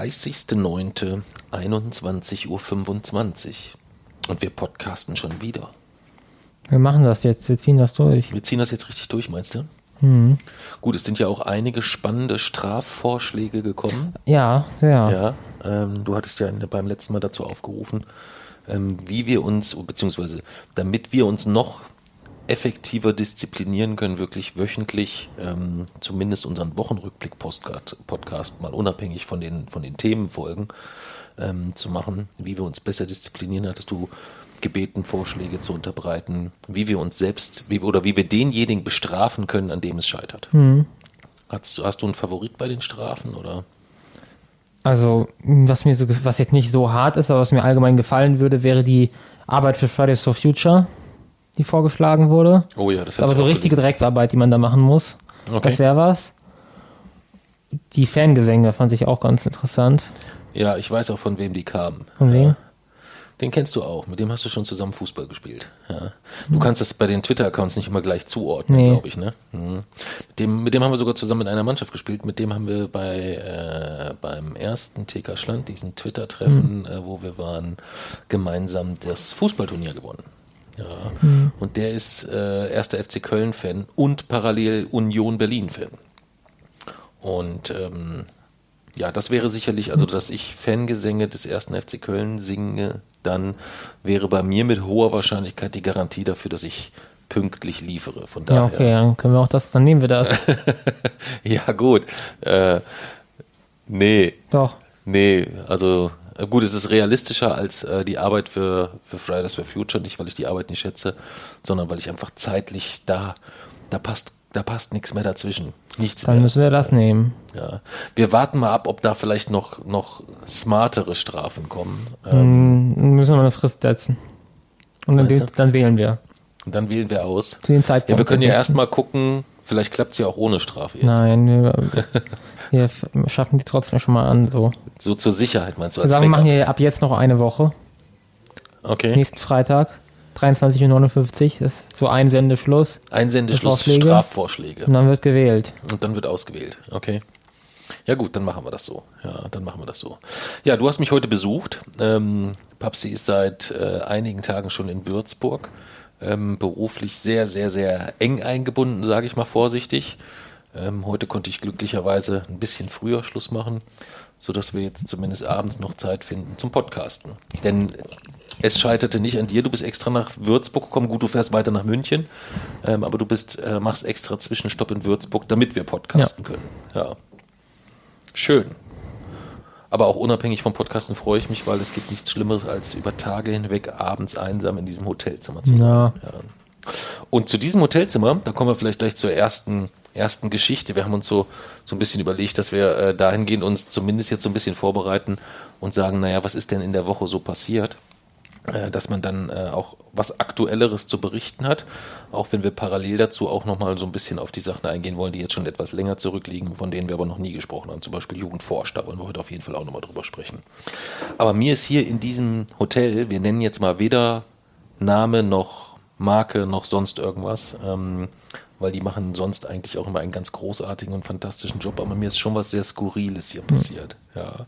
30.09.21.25 Uhr. Und wir podcasten schon wieder. Wir machen das jetzt, wir ziehen das durch. Wir ziehen das jetzt richtig durch, meinst du? Mhm. Gut, es sind ja auch einige spannende Strafvorschläge gekommen. Ja, sehr. Ja, ähm, du hattest ja beim letzten Mal dazu aufgerufen, ähm, wie wir uns, beziehungsweise damit wir uns noch effektiver disziplinieren können, wirklich wöchentlich ähm, zumindest unseren Wochenrückblick-Podcast mal unabhängig von den, von den Themenfolgen ähm, zu machen, wie wir uns besser disziplinieren, hattest du gebeten, Vorschläge zu unterbreiten, wie wir uns selbst, wie, oder wie wir denjenigen bestrafen können, an dem es scheitert. Mhm. Hast, hast du einen Favorit bei den Strafen oder? Also, was mir so, was jetzt nicht so hart ist, aber was mir allgemein gefallen würde, wäre die Arbeit für Fridays for Future, die vorgeschlagen wurde. Oh ja, das Aber so richtige Drecksarbeit, die man da machen muss. Okay. Das wäre was. Die Fangesänge fand ich auch ganz interessant. Ja, ich weiß auch, von wem die kamen. Von wem? Ja. Den kennst du auch. Mit dem hast du schon zusammen Fußball gespielt. Ja. Du kannst das bei den Twitter-Accounts nicht immer gleich zuordnen, Nee. glaube ich. Ne? Mhm. Mit, dem, mit dem haben wir sogar zusammen in einer Mannschaft gespielt. Mit dem haben wir bei äh, beim ersten TK Schland, diesen Twitter-Treffen, äh, wo wir waren, gemeinsam das Fußballturnier gewonnen. Ja. Und der ist äh, erster FC Köln-Fan und parallel Union Berlin-Fan. Und ähm, ja, das wäre sicherlich, also dass ich Fangesänge des ersten FC Köln singe, dann wäre bei mir mit hoher Wahrscheinlichkeit die Garantie dafür, dass ich pünktlich liefere. Von Ja, daher. okay, dann können wir auch das, dann nehmen wir das. ja, gut. Äh, nee, Doch. nee, also gut, es ist realistischer als äh, die Arbeit für, für Fridays for Future, nicht weil ich die Arbeit nicht schätze, sondern weil ich einfach zeitlich da, da passt, da passt nichts mehr dazwischen. Nichts Dann mehr. müssen wir das nehmen. Ja, wir warten mal ab, ob da vielleicht noch, noch smartere Strafen kommen. Ähm, Dann müssen wir eine Frist setzen. Und dann, dann wählen wir. und dann wählen wir aus. Zu den Zeitpunkt. Ja, wir können ja erstmal gucken, vielleicht klappt es ja auch ohne Strafe jetzt. Nein, wir, wir schaffen die trotzdem schon mal an. So. So zur Sicherheit meinst du Wir als sagen, wir machen hier ab jetzt noch eine Woche. Okay. Nächsten Freitag, 23.59 Uhr, ist so ein Sendeschluss. Einsendeschluss, Vorschläge? Strafvorschläge. Und dann wird gewählt. Und dann wird ausgewählt. Okay. Ja gut, dann machen wir das so. Ja, dann machen wir das so. Ja, du hast mich heute besucht. Ähm, Papsi ist seit äh, einigen Tagen schon in Würzburg. Ähm, beruflich sehr, sehr, sehr eng eingebunden, sage ich mal vorsichtig. Ähm, heute konnte ich glücklicherweise ein bisschen früher Schluss machen, sodass wir jetzt zumindest abends noch Zeit finden zum Podcasten. Denn es scheiterte nicht an dir. Du bist extra nach Würzburg gekommen. Gut, du fährst weiter nach München, ähm, aber du bist, äh, machst extra Zwischenstopp in Würzburg, damit wir podcasten können. Ja. Schön. Aber auch unabhängig vom Podcasten freue ich mich, weil es gibt nichts Schlimmeres, als über Tage hinweg abends einsam in diesem Hotelzimmer zu sein. Ja. Ja. Und zu diesem Hotelzimmer, da kommen wir vielleicht gleich zur ersten, ersten Geschichte. Wir haben uns so, so ein bisschen überlegt, dass wir äh, dahingehend uns zumindest jetzt so ein bisschen vorbereiten und sagen, naja, was ist denn in der Woche so passiert? Äh, dass man dann äh, auch was Aktuelleres zu berichten hat, auch wenn wir parallel dazu auch nochmal so ein bisschen auf die Sachen eingehen wollen, die jetzt schon etwas länger zurückliegen, von denen wir aber noch nie gesprochen haben. Zum Beispiel Jugendforsch, da wollen wir heute auf jeden Fall auch nochmal drüber sprechen. Aber mir ist hier in diesem Hotel, wir nennen jetzt mal weder Name noch Marke noch sonst irgendwas, ähm, weil die machen sonst eigentlich auch immer einen ganz großartigen und fantastischen Job, aber mir ist schon was sehr Skurriles hier passiert. Ja.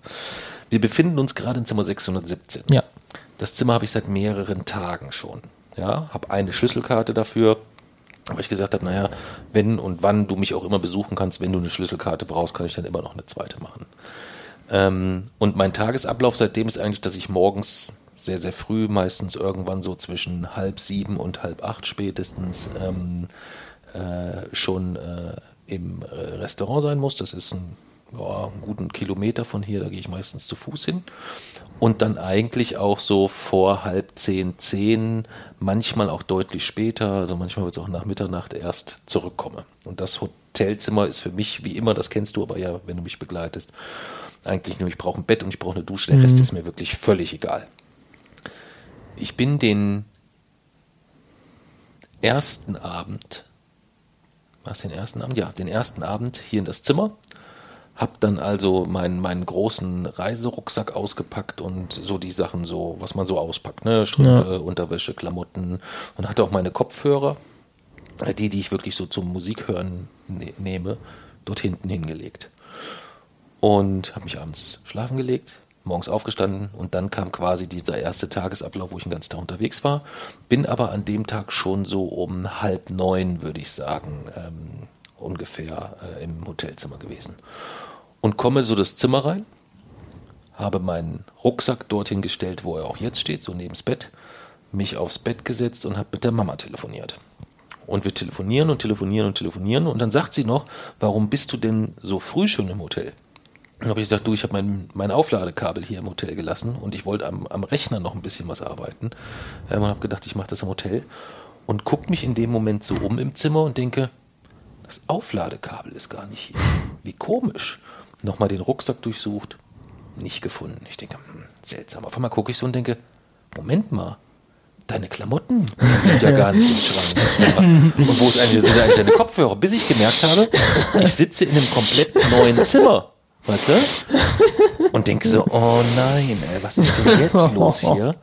Wir befinden uns gerade in Zimmer 617. Ja. Das Zimmer habe ich seit mehreren Tagen schon. Ja, habe eine Schlüsselkarte dafür, weil ich gesagt habe, naja, wenn und wann du mich auch immer besuchen kannst, wenn du eine Schlüsselkarte brauchst, kann ich dann immer noch eine zweite machen. Ähm, und mein Tagesablauf seitdem ist eigentlich, dass ich morgens sehr, sehr früh, meistens irgendwann so zwischen halb sieben und halb acht spätestens, ähm, äh, schon äh, im äh, Restaurant sein muss. Das ist ein, ja, einen guten Kilometer von hier, da gehe ich meistens zu Fuß hin. Und dann eigentlich auch so vor halb zehn, zehn, manchmal auch deutlich später, also manchmal wird es auch nach Mitternacht erst zurückkomme. Und das Hotelzimmer ist für mich, wie immer, das kennst du aber ja, wenn du mich begleitest, eigentlich nur, ich brauche ein Bett und ich brauche eine Dusche, der Rest ist mir wirklich völlig egal. Ich bin den ersten Abend, was den ersten Abend? Ja, den ersten Abend hier in das Zimmer. Hab dann also meinen, meinen großen Reiserucksack ausgepackt und so die Sachen so, was man so auspackt, ne? Strümpfe, Unterwäsche, Klamotten und hatte auch meine Kopfhörer, äh, die, die ich wirklich so zum Musikhören ne nehme, dort hinten hingelegt. und habe mich abends schlafen gelegt, morgens aufgestanden und dann kam quasi dieser erste Tagesablauf, wo ich den ganzen Tag unterwegs war. Bin aber an dem Tag schon so um halb neun, würde ich sagen, ähm, ungefähr äh, im Hotelzimmer gewesen. Und komme so das Zimmer rein, habe meinen Rucksack dorthin gestellt, wo er auch jetzt steht, so neben das Bett, mich aufs Bett gesetzt und habe mit der Mama telefoniert. Und wir telefonieren und telefonieren und telefonieren und dann sagt sie noch, warum bist du denn so früh schon im Hotel? Dann habe ich gesagt, du, ich habe mein, mein Aufladekabel hier im Hotel gelassen und ich wollte am, am Rechner noch ein bisschen was arbeiten. Ähm, und habe gedacht, ich mache das im Hotel. Und gucke mich in dem Moment so um im Zimmer und denke, das Aufladekabel ist gar nicht hier. Wie komisch. Nochmal den Rucksack durchsucht, nicht gefunden. Ich denke, hm, seltsam. Auf einmal gucke ich so und denke, Moment mal, deine Klamotten sind ja gar nicht im Schrank. Und wo ist eigentlich, sind eigentlich deine Kopfhörer? Bis ich gemerkt habe, ich sitze in einem komplett neuen Zimmer. Weißt du? Und denke so, oh nein, ey, was ist denn jetzt los hier?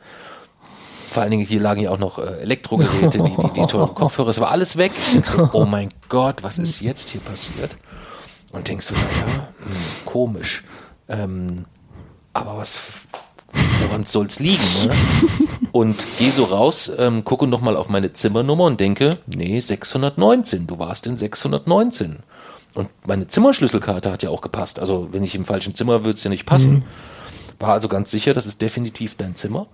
Vor allen Dingen, hier lagen ja auch noch äh, Elektrogeräte, die, die, die teuren Kopfhörer, es war alles weg. So, oh mein Gott, was ist jetzt hier passiert? Und denkst du, naja, hm, komisch. Ähm, aber was, woran soll's liegen? Ne? Und gehe so raus, ähm, gucke nochmal auf meine Zimmernummer und denke, nee, 619, du warst in 619. Und meine Zimmerschlüsselkarte hat ja auch gepasst. Also wenn ich im falschen Zimmer würde es ja nicht passen. Mhm. War also ganz sicher, das ist definitiv dein Zimmer.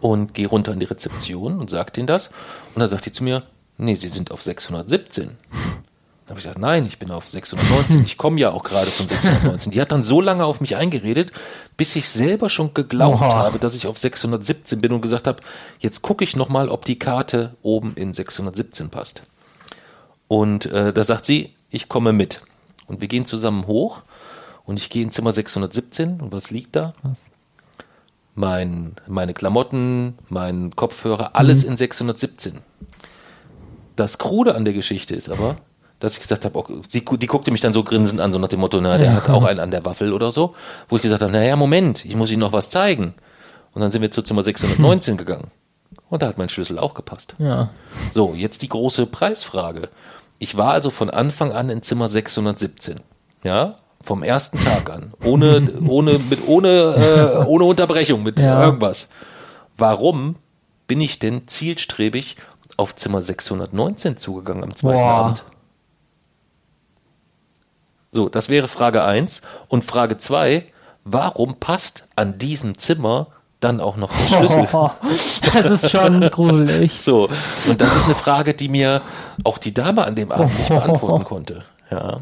Und gehe runter in die Rezeption und sag denen das. Und dann sagt die zu mir, nee, sie sind auf 617. Dann habe ich gesagt, nein, ich bin auf 619. Ich komme ja auch gerade von 619. Die hat dann so lange auf mich eingeredet, bis ich selber schon geglaubt Oha. habe, dass ich auf 617 bin und gesagt habe, jetzt gucke ich nochmal, ob die Karte oben in 617 passt. Und äh, da sagt sie, ich komme mit. Und wir gehen zusammen hoch und ich gehe in Zimmer 617 und was liegt da? Was? Mein, meine Klamotten, mein Kopfhörer, alles mhm. in 617. Das Krude an der Geschichte ist aber, dass ich gesagt habe, auch, sie, die guckte mich dann so grinsend an, so nach dem Motto, na, der ja. hat auch einen an der Waffel oder so, wo ich gesagt habe, naja, Moment, ich muss Ihnen noch was zeigen. Und dann sind wir zu Zimmer 619 gegangen. Und da hat mein Schlüssel auch gepasst. Ja. So, jetzt die große Preisfrage. Ich war also von Anfang an in Zimmer 617. Ja, vom ersten Tag an. Ohne, ohne, mit, ohne, äh, ohne Unterbrechung, mit ja. irgendwas. Warum bin ich denn zielstrebig auf Zimmer 619 zugegangen am zweiten Boah. Abend? So, das wäre Frage 1. Und Frage 2, warum passt an diesem Zimmer dann auch noch der Schlüssel. Oh, das ist schon gruselig. So, und das ist eine Frage, die mir auch die Dame an dem Abend nicht beantworten konnte. Ja.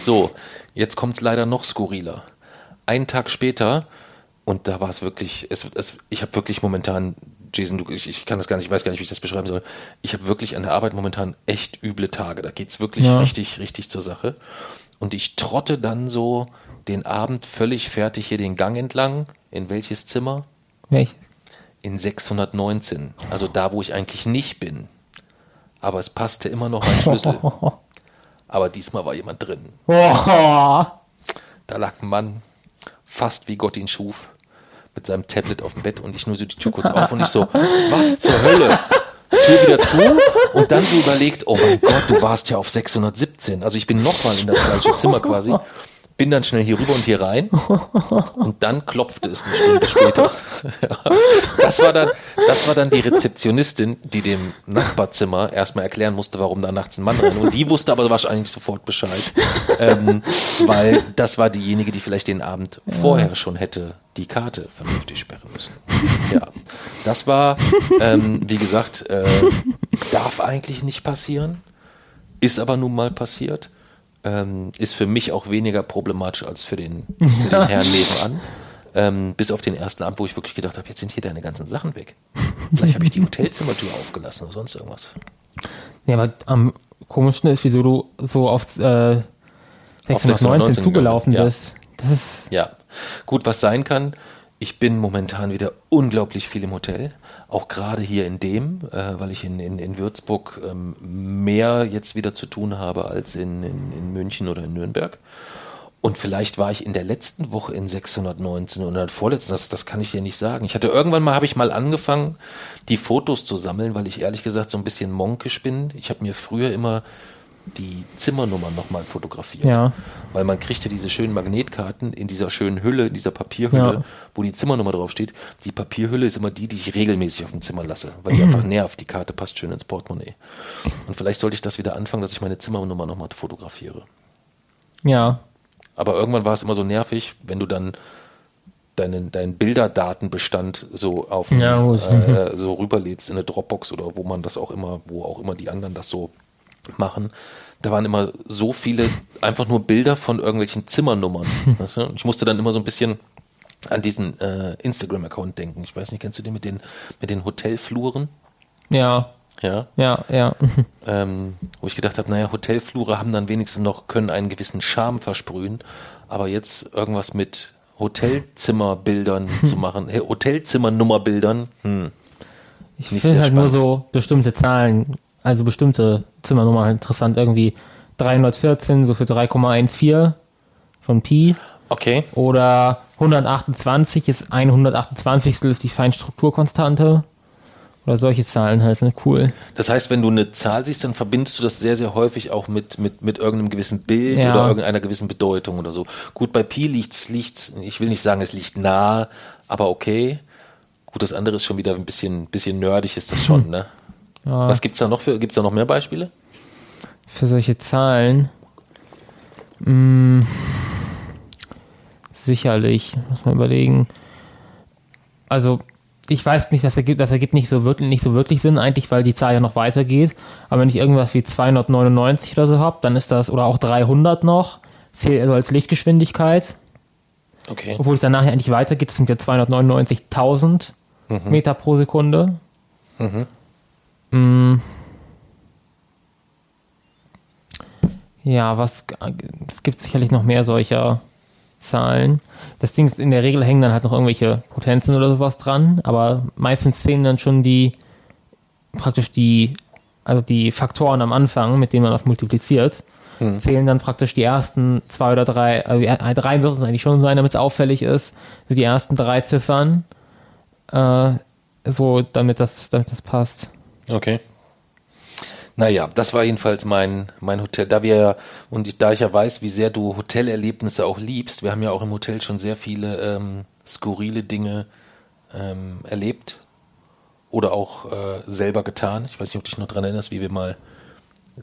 So, jetzt kommt es leider noch skurriler. Einen Tag später, und da war es wirklich, es, es, ich habe wirklich momentan, Jason, du, ich, ich kann das gar nicht, ich weiß gar nicht, wie ich das beschreiben soll. Ich habe wirklich an der Arbeit momentan echt üble Tage. Da geht's wirklich ja. richtig, richtig zur Sache. Und ich trotte dann so den Abend völlig fertig hier den Gang entlang. In welches Zimmer? Welches? In 619. Also da, wo ich eigentlich nicht bin. Aber es passte immer noch ein Schlüssel. Aber diesmal war jemand drin. Da lag ein Mann, fast wie Gott ihn schuf, mit seinem Tablet auf dem Bett und ich nur so die Tür kurz auf und ich so, was zur Hölle? Tür wieder zu und dann so überlegt, oh mein Gott, du warst ja auf 617. Also ich bin nochmal in das falsche Zimmer quasi bin dann schnell hier rüber und hier rein und dann klopfte es eine Stunde später. Das war dann, das war dann die Rezeptionistin, die dem Nachbarzimmer erstmal erklären musste, warum da nachts ein Mann rein. Und die wusste aber wahrscheinlich sofort Bescheid, ähm, weil das war diejenige, die vielleicht den Abend ja. vorher schon hätte die Karte vernünftig sperren müssen. Ja, das war, ähm, wie gesagt, äh, darf eigentlich nicht passieren, ist aber nun mal passiert ähm, ist für mich auch weniger problematisch als für den, für den Herrn nebenan. Ähm, bis auf den ersten Abend, wo ich wirklich gedacht habe, jetzt sind hier deine ganzen Sachen weg. Vielleicht habe ich die Hotelzimmertür aufgelassen oder sonst irgendwas. Ja, aber am komischsten ist, wieso du so auf, äh, 619 zugelaufen bist. Das ist ja, gut, was sein kann. Ich bin momentan wieder unglaublich viel im Hotel auch gerade hier in dem, äh, weil ich in, in, in Würzburg ähm, mehr jetzt wieder zu tun habe als in, in, in München oder in Nürnberg. Und vielleicht war ich in der letzten Woche in 619 oder vorletzten, das, das kann ich dir nicht sagen. Ich hatte irgendwann mal, habe ich mal angefangen, die Fotos zu sammeln, weil ich ehrlich gesagt so ein bisschen monkisch bin. Ich habe mir früher immer die Zimmernummern nochmal fotografiert. Ja. Weil man kriegt ja diese schönen Magnetkarten in dieser schönen Hülle, in dieser Papierhülle, Ja. wo die Zimmernummer draufsteht. Die Papierhülle ist immer die, die ich regelmäßig auf dem Zimmer lasse, weil Mhm. die einfach nervt. Die Karte passt schön ins Portemonnaie. Und vielleicht sollte ich das wieder anfangen, dass ich meine Zimmernummer nochmal fotografiere. Ja. Aber irgendwann war es immer so nervig, wenn du dann deinen, deinen Bilderdatenbestand so auf Ja, äh, so rüberlädst in eine Dropbox oder wo man das auch immer, wo auch immer die anderen das so machen. Da waren immer so viele einfach nur Bilder von irgendwelchen Zimmernummern. weißt du? Ich musste dann immer so ein bisschen an diesen äh, Instagram-Account denken. Ich weiß nicht, kennst du den mit den mit den Hotelfluren? Ja. Ja. Ja, ja. ähm, wo ich gedacht habe, naja, Hotelflure haben dann wenigstens noch, können einen gewissen Charme versprühen, aber jetzt irgendwas mit Hotelzimmerbildern zu machen, hey, Hotelzimmernummerbildern, hm, Ich Nicht finde halt nur so bestimmte Zahlen, also bestimmte Zimmernummern interessant. Irgendwie 314, so für 3,14 von Pi. okay, Oder 128 ist 128 ist die Feinstrukturkonstante. Oder solche Zahlen halt, sind cool. das heißt, wenn du eine Zahl siehst, dann verbindest du das sehr, sehr häufig auch mit, mit, mit irgendeinem gewissen Bild Ja. oder irgendeiner gewissen Bedeutung oder so. Gut, bei Pi liegt's, liegt's, ich will nicht sagen, es liegt nah, aber okay. Gut, das andere ist schon wieder ein bisschen, bisschen nerdig ist das schon, ne? Ja. Was gibt's da noch für, gibt's da noch mehr Beispiele? Für solche Zahlen. Mh, sicherlich, muss man überlegen. Also, ich weiß nicht, das ergibt, das ergibt nicht so wirklich, nicht so wirklich Sinn, eigentlich, weil die Zahl ja noch weitergeht. Aber wenn ich irgendwas wie 299 oder so habe, dann ist das, oder auch 300 noch, zählt also als Lichtgeschwindigkeit. Okay. Obwohl es dann nachher eigentlich weitergeht, das sind ja 299.000 Meter pro Sekunde. Mm. Ja, was es gibt sicherlich noch mehr solcher Zahlen. Das Ding ist, in der Regel hängen dann halt noch irgendwelche Potenzen oder sowas dran, aber meistens zählen dann schon die praktisch die also die Faktoren am Anfang, mit denen man das multipliziert, zählen dann praktisch die ersten zwei oder drei, also die, drei müssen es eigentlich schon sein, damit es auffällig ist, die ersten drei Ziffern, äh, so damit das, damit das passt. Okay. Naja, das war jedenfalls mein, mein Hotel. Da wir ja, und ich, da ich ja weiß, wie sehr du Hotelerlebnisse auch liebst, wir haben ja auch im Hotel schon sehr viele ähm, skurrile Dinge ähm, erlebt oder auch äh, selber getan. Ich weiß nicht, ob du dich noch dran erinnerst, wie wir mal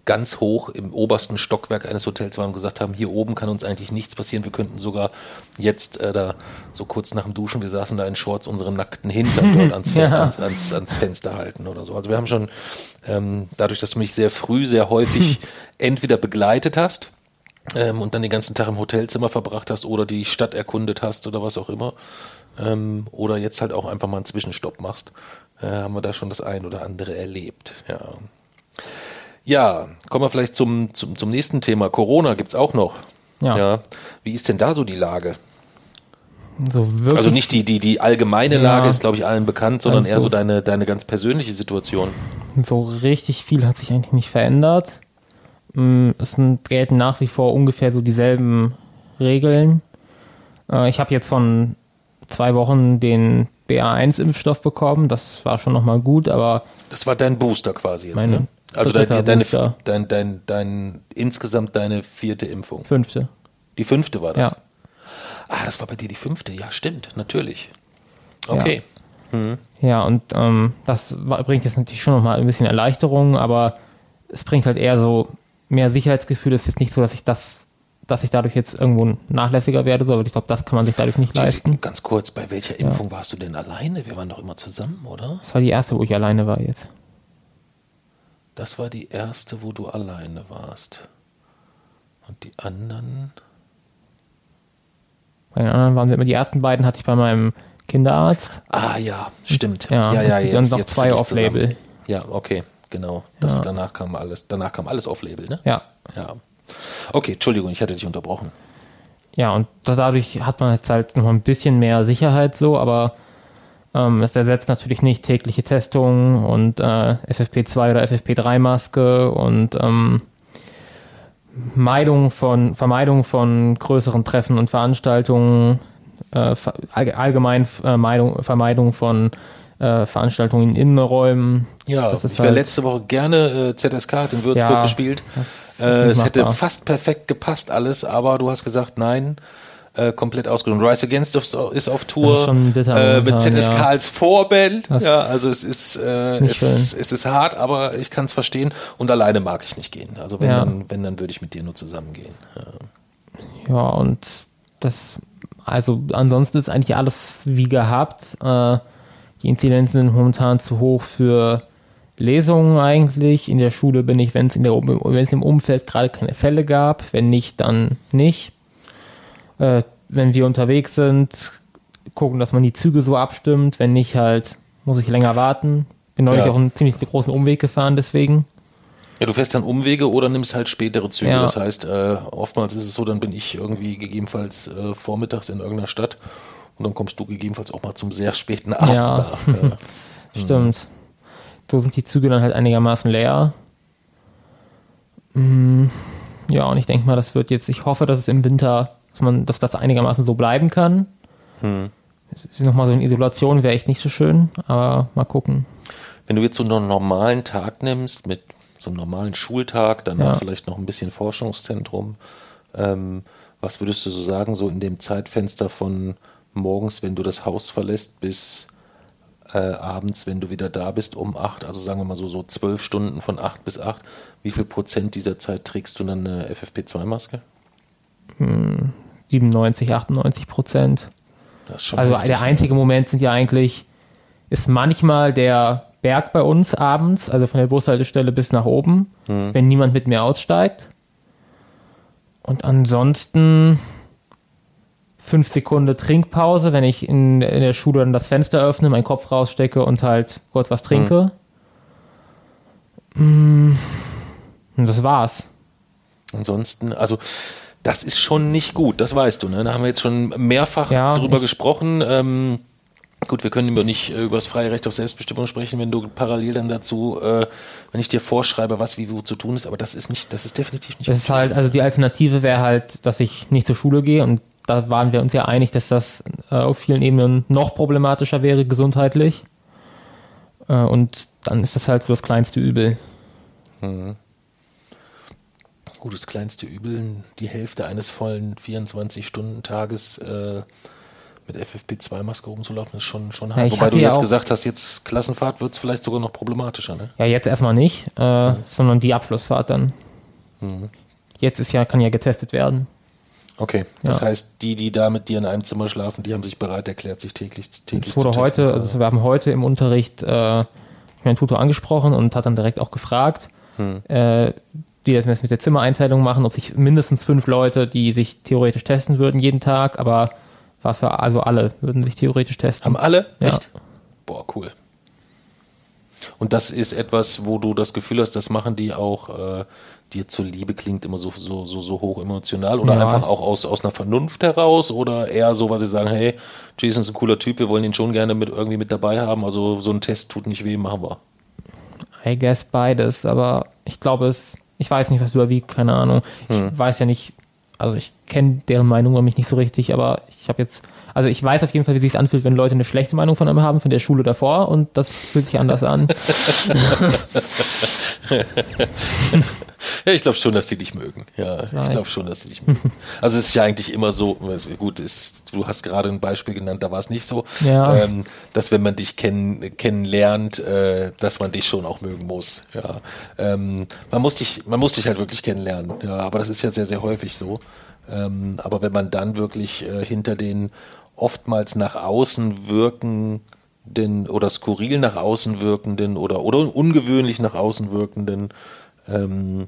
ganz hoch im obersten Stockwerk eines Hotels waren und gesagt haben, hier oben kann uns eigentlich nichts passieren. Wir könnten sogar jetzt äh, da so kurz nach dem Duschen, wir saßen da in Shorts, unseren nackten Hintern dort ans, Ja. ans, ans, ans Fenster halten oder so. Also wir haben schon, ähm, dadurch, dass du mich sehr früh, sehr häufig entweder begleitet hast ähm, und dann den ganzen Tag im Hotelzimmer verbracht hast oder die Stadt erkundet hast oder was auch immer, ähm, oder jetzt halt auch einfach mal einen Zwischenstopp machst, äh, haben wir da schon das ein oder andere erlebt. Ja. Ja, kommen wir vielleicht zum, zum, zum nächsten Thema. Corona gibt's auch noch. Ja. Wie ist denn da so die Lage? So. Also nicht die, die, die allgemeine Ja. Lage ist, glaube ich, allen bekannt, sondern Also- eher so deine, deine ganz persönliche Situation. so richtig viel hat sich eigentlich nicht verändert. Mm, Es gelten nach wie vor ungefähr so dieselben Regeln. Äh, Ich habe jetzt von zwei Wochen den BA1-Impfstoff bekommen. Das war schon nochmal gut, aber Das war dein Booster quasi jetzt, Meine ne? Also dein, deine, Booster. dein, dein, dein, insgesamt deine vierte Impfung. fünfte. Die fünfte war das? Ja. Ah, das war bei dir die fünfte. Ja, stimmt, natürlich. Okay. Ja, und ähm, das bringt jetzt natürlich schon nochmal ein bisschen Erleichterung, aber es bringt halt eher so mehr Sicherheitsgefühl. Es ist jetzt nicht so, dass ich das, dass ich dadurch jetzt irgendwo nachlässiger werde, so, aber ich glaube, das kann man sich dadurch nicht leisten. Ganz kurz, bei welcher Impfung warst du denn alleine? Wir waren doch immer zusammen, oder? Das war die erste, wo ich alleine war jetzt. Das war die erste, wo du alleine warst. Und die anderen. Bei den anderen waren wir immer die ersten beiden hatte ich bei meinem Kinderarzt. Ah ja, stimmt. Ja, ja, ja jetzt, dann noch jetzt zwei Off-Label. Ja, okay, genau. Das Ja. danach kam alles, danach kam alles Off-Label, ne? Ja. Ja. Okay, Entschuldigung, ich hatte dich unterbrochen. Ja, und da- dadurch hat man jetzt halt noch ein bisschen mehr Sicherheit so, aber ähm, es ersetzt natürlich nicht tägliche Testungen und äh, FFP2 oder FFP3-Maske und ähm, Meidung von, Vermeidung von größeren Treffen und Veranstaltungen, äh, allgemein äh, Meidung, Vermeidung von äh, Veranstaltungen in Innenräumen. Ja, ich wäre halt- letzte Woche gerne äh, ZSK hat in Würzburg Ja. gespielt. Äh, es hätte fast perfekt gepasst alles, aber du hast gesagt, nein, äh, komplett ausgenommen. Rise Against ist auf Tour, ist äh, mit ZSK ja. als Vorband. Das ja, also es ist, äh, es, es ist hart, aber ich kann es verstehen. Und alleine mag ich nicht gehen. Also wenn Ja. dann, wenn dann würde ich mit dir nur zusammen gehen. Ja. Ja, und das, also ansonsten ist eigentlich alles wie gehabt. Äh, die Inzidenzen sind momentan zu hoch für Lesungen eigentlich. In der Schule bin ich, wenn es in der wenn es im Umfeld gerade keine Fälle gab, wenn nicht, dann nicht. Äh, wenn wir unterwegs sind, gucken, dass man die Züge so abstimmt. Wenn nicht, halt muss ich länger warten. Bin neulich Ja. auch einen ziemlich großen Umweg gefahren, deswegen. Ja, du fährst dann Umwege oder nimmst halt spätere Züge. Ja. Das heißt, äh, oftmals ist es so, dann bin ich irgendwie gegebenenfalls äh, vormittags in irgendeiner Stadt und dann kommst du gegebenenfalls auch mal zum sehr späten Abend Ja. nach. Äh, Stimmt. So sind die Züge dann halt einigermaßen leer. Mm, Ja, und ich denke mal, das wird jetzt, ich hoffe, dass es im Winter, dass man, dass das einigermaßen so bleiben kann. Hm. Nochmal so in Isolation wäre echt nicht so schön, aber mal gucken. Wenn du jetzt so einen normalen Tag nimmst, mit so einem normalen Schultag, danach Ja. vielleicht noch ein bisschen Forschungszentrum, ähm, was würdest du so sagen, so in dem Zeitfenster von morgens, wenn du das Haus verlässt, bis äh, abends, wenn du wieder da bist, um acht, also sagen wir mal so, so zwölf Stunden von acht bis acht, wie viel Prozent dieser Zeit trägst du dann eine FFP2-Maske? 97, 98 Prozent. Das ist schon Also heftig, der ne? einzige Moment sind ja eigentlich, ist manchmal der Berg bei uns abends, also von der Bushaltestelle bis nach oben, Hm. wenn niemand mit mir aussteigt. Und ansonsten fünf Sekunden Trinkpause, wenn ich in, in der Schule dann das Fenster öffne, meinen Kopf rausstecke und halt kurz was trinke. Mm, Und das war's. Ansonsten, also das ist schon nicht gut, das weißt du, ne? Da haben wir jetzt schon mehrfach Ja, drüber gesprochen. Ähm, gut, wir können über nicht äh, über das freie Recht auf Selbstbestimmung sprechen, wenn du parallel dann dazu, äh, wenn ich dir vorschreibe, was wie wo zu tun ist, aber das ist nicht, das ist definitiv nicht Das ist halt, also die Alternative wäre halt, dass ich nicht zur Schule gehe und da waren wir uns ja einig, dass das äh, auf vielen Ebenen noch problematischer wäre gesundheitlich. Äh, und dann ist das halt so das kleinste Übel. Gut, das kleinste Übel, die Hälfte eines vollen 24-Stunden-Tages äh, mit FFP2-Maske rumzulaufen, ist schon, schon hart. Ja, Wobei du jetzt gesagt hast, jetzt Klassenfahrt wird es vielleicht sogar noch problematischer, ne? Ja, jetzt erstmal nicht, äh, sondern die Abschlussfahrt dann. Mhm. Jetzt ist ja, kann ja getestet werden. Okay, das Ja. heißt, die, die da mit dir in einem Zimmer schlafen, die haben sich bereit erklärt, sich täglich, täglich zu heute, testen. also wir haben heute im Unterricht äh, meinen Tutor angesprochen und hat dann direkt auch gefragt, Hm. äh, die das mit der Zimmereinteilung machen, ob sich mindestens fünf Leute, die sich theoretisch testen würden jeden Tag, aber war für also alle würden sich theoretisch testen. Haben alle? Ja. Echt? Boah, cool. Und das ist etwas, wo du das Gefühl hast, das machen die auch äh, dir zur Liebe klingt immer so, so, so, so hoch emotional oder Ja. einfach auch aus, aus einer Vernunft heraus oder eher so, weil sie sagen, hey, Jason ist ein cooler Typ, wir wollen ihn schon gerne mit irgendwie mit dabei haben, also so ein Test tut nicht weh, machen wir. I guess beides, aber ich glaube es, ich weiß nicht, was du erwiegt, keine Ahnung. Ich weiß ja nicht, also ich kenne deren Meinung über mich nicht so richtig, aber ich habe jetzt, also ich weiß auf jeden Fall, wie sich anfühlt, wenn Leute eine schlechte Meinung von einem haben, von der Schule davor und das fühlt sich anders an. Ja, ich glaube schon, dass die dich mögen. Ja, ich Vielleicht. glaube schon, dass die dich mögen. Also es ist ja eigentlich immer so, gut, ist, du hast gerade ein Beispiel genannt, da war es nicht so, Ja. ähm, dass wenn man dich kenn, kennenlernt, äh, dass man dich schon auch mögen muss. Ja, ähm, man muss dich, man muss dich halt wirklich kennenlernen. Ja, aber das ist ja sehr, sehr häufig so. Ähm, aber wenn man dann wirklich äh, hinter den oftmals nach außen wirkenden oder skurril nach außen wirkenden oder oder ungewöhnlich nach außen wirkenden ähm,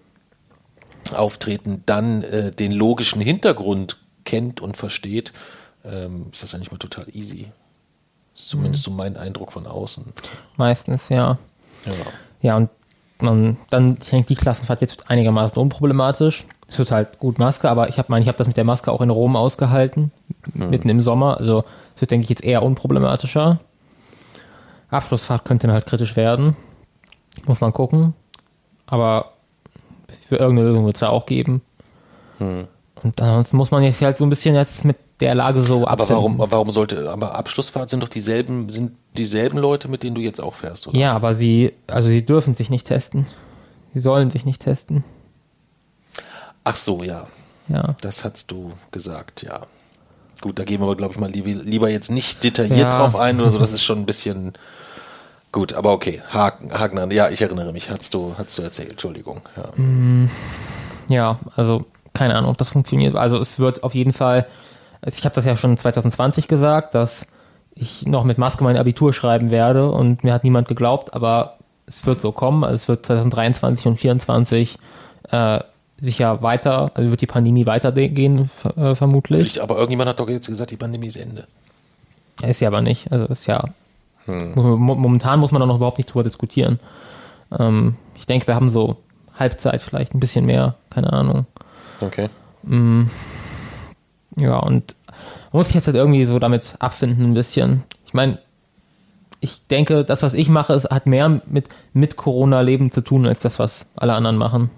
Auftreten dann äh, den logischen Hintergrund kennt und versteht, ähm, ist das eigentlich mal total easy. Ist zumindest so mein Eindruck von außen. Meistens, ja. Ja. Ja, und man, dann, ich denke, die Klassenfahrt jetzt einigermaßen unproblematisch. Es wird halt gut Maske, aber ich habe mein, ich habe das mit der Maske auch in Rom ausgehalten, mitten im Sommer. Also es wird, denke ich, jetzt eher unproblematischer. Abschlussfahrt könnte dann halt kritisch werden. Muss man gucken. Aber für irgendeine Lösung wird es da auch geben. Hm. Und ansonsten muss man jetzt halt so ein bisschen jetzt mit der Lage so Aber abfinden. warum, warum sollte, aber Abschlussfahrt sind doch dieselben, sind dieselben Leute, mit denen du jetzt auch fährst, oder? Ja, aber sie, also sie dürfen sich nicht testen. Sie sollen sich nicht testen. Ach so, ja. Ja. Das hast du gesagt, ja. Gut, da gehen wir aber, glaube ich, mal lieber, lieber jetzt nicht detailliert Ja. drauf ein oder so. Das ist schon ein bisschen gut, aber okay. Haken, Haken an. Ja, ich erinnere mich. Hast du, hast du erzählt. Entschuldigung. Ja. Ja, also keine Ahnung, ob das funktioniert. Also es wird auf jeden Fall, also ich habe das ja schon 2020 gesagt, dass ich noch mit Maske mein Abitur schreiben werde und mir hat niemand geglaubt, aber es wird so kommen. Also es wird 2023 und 2024 äh, sicher weiter, also wird die Pandemie weitergehen, äh, vermutlich. Ich, aber irgendjemand hat doch jetzt gesagt, die Pandemie ist Ende. Ist ja aber nicht. Also ist ja. Mo- Momentan muss man da noch überhaupt nicht drüber diskutieren. Ähm, ich denke, wir haben so Halbzeit vielleicht ein bisschen mehr, keine Ahnung. Okay. Ja, und man muss sich jetzt halt irgendwie so damit abfinden ein bisschen. Ich meine, ich denke, das, was ich mache, ist, hat mehr mit, mit Corona-Leben zu tun, als das, was alle anderen machen.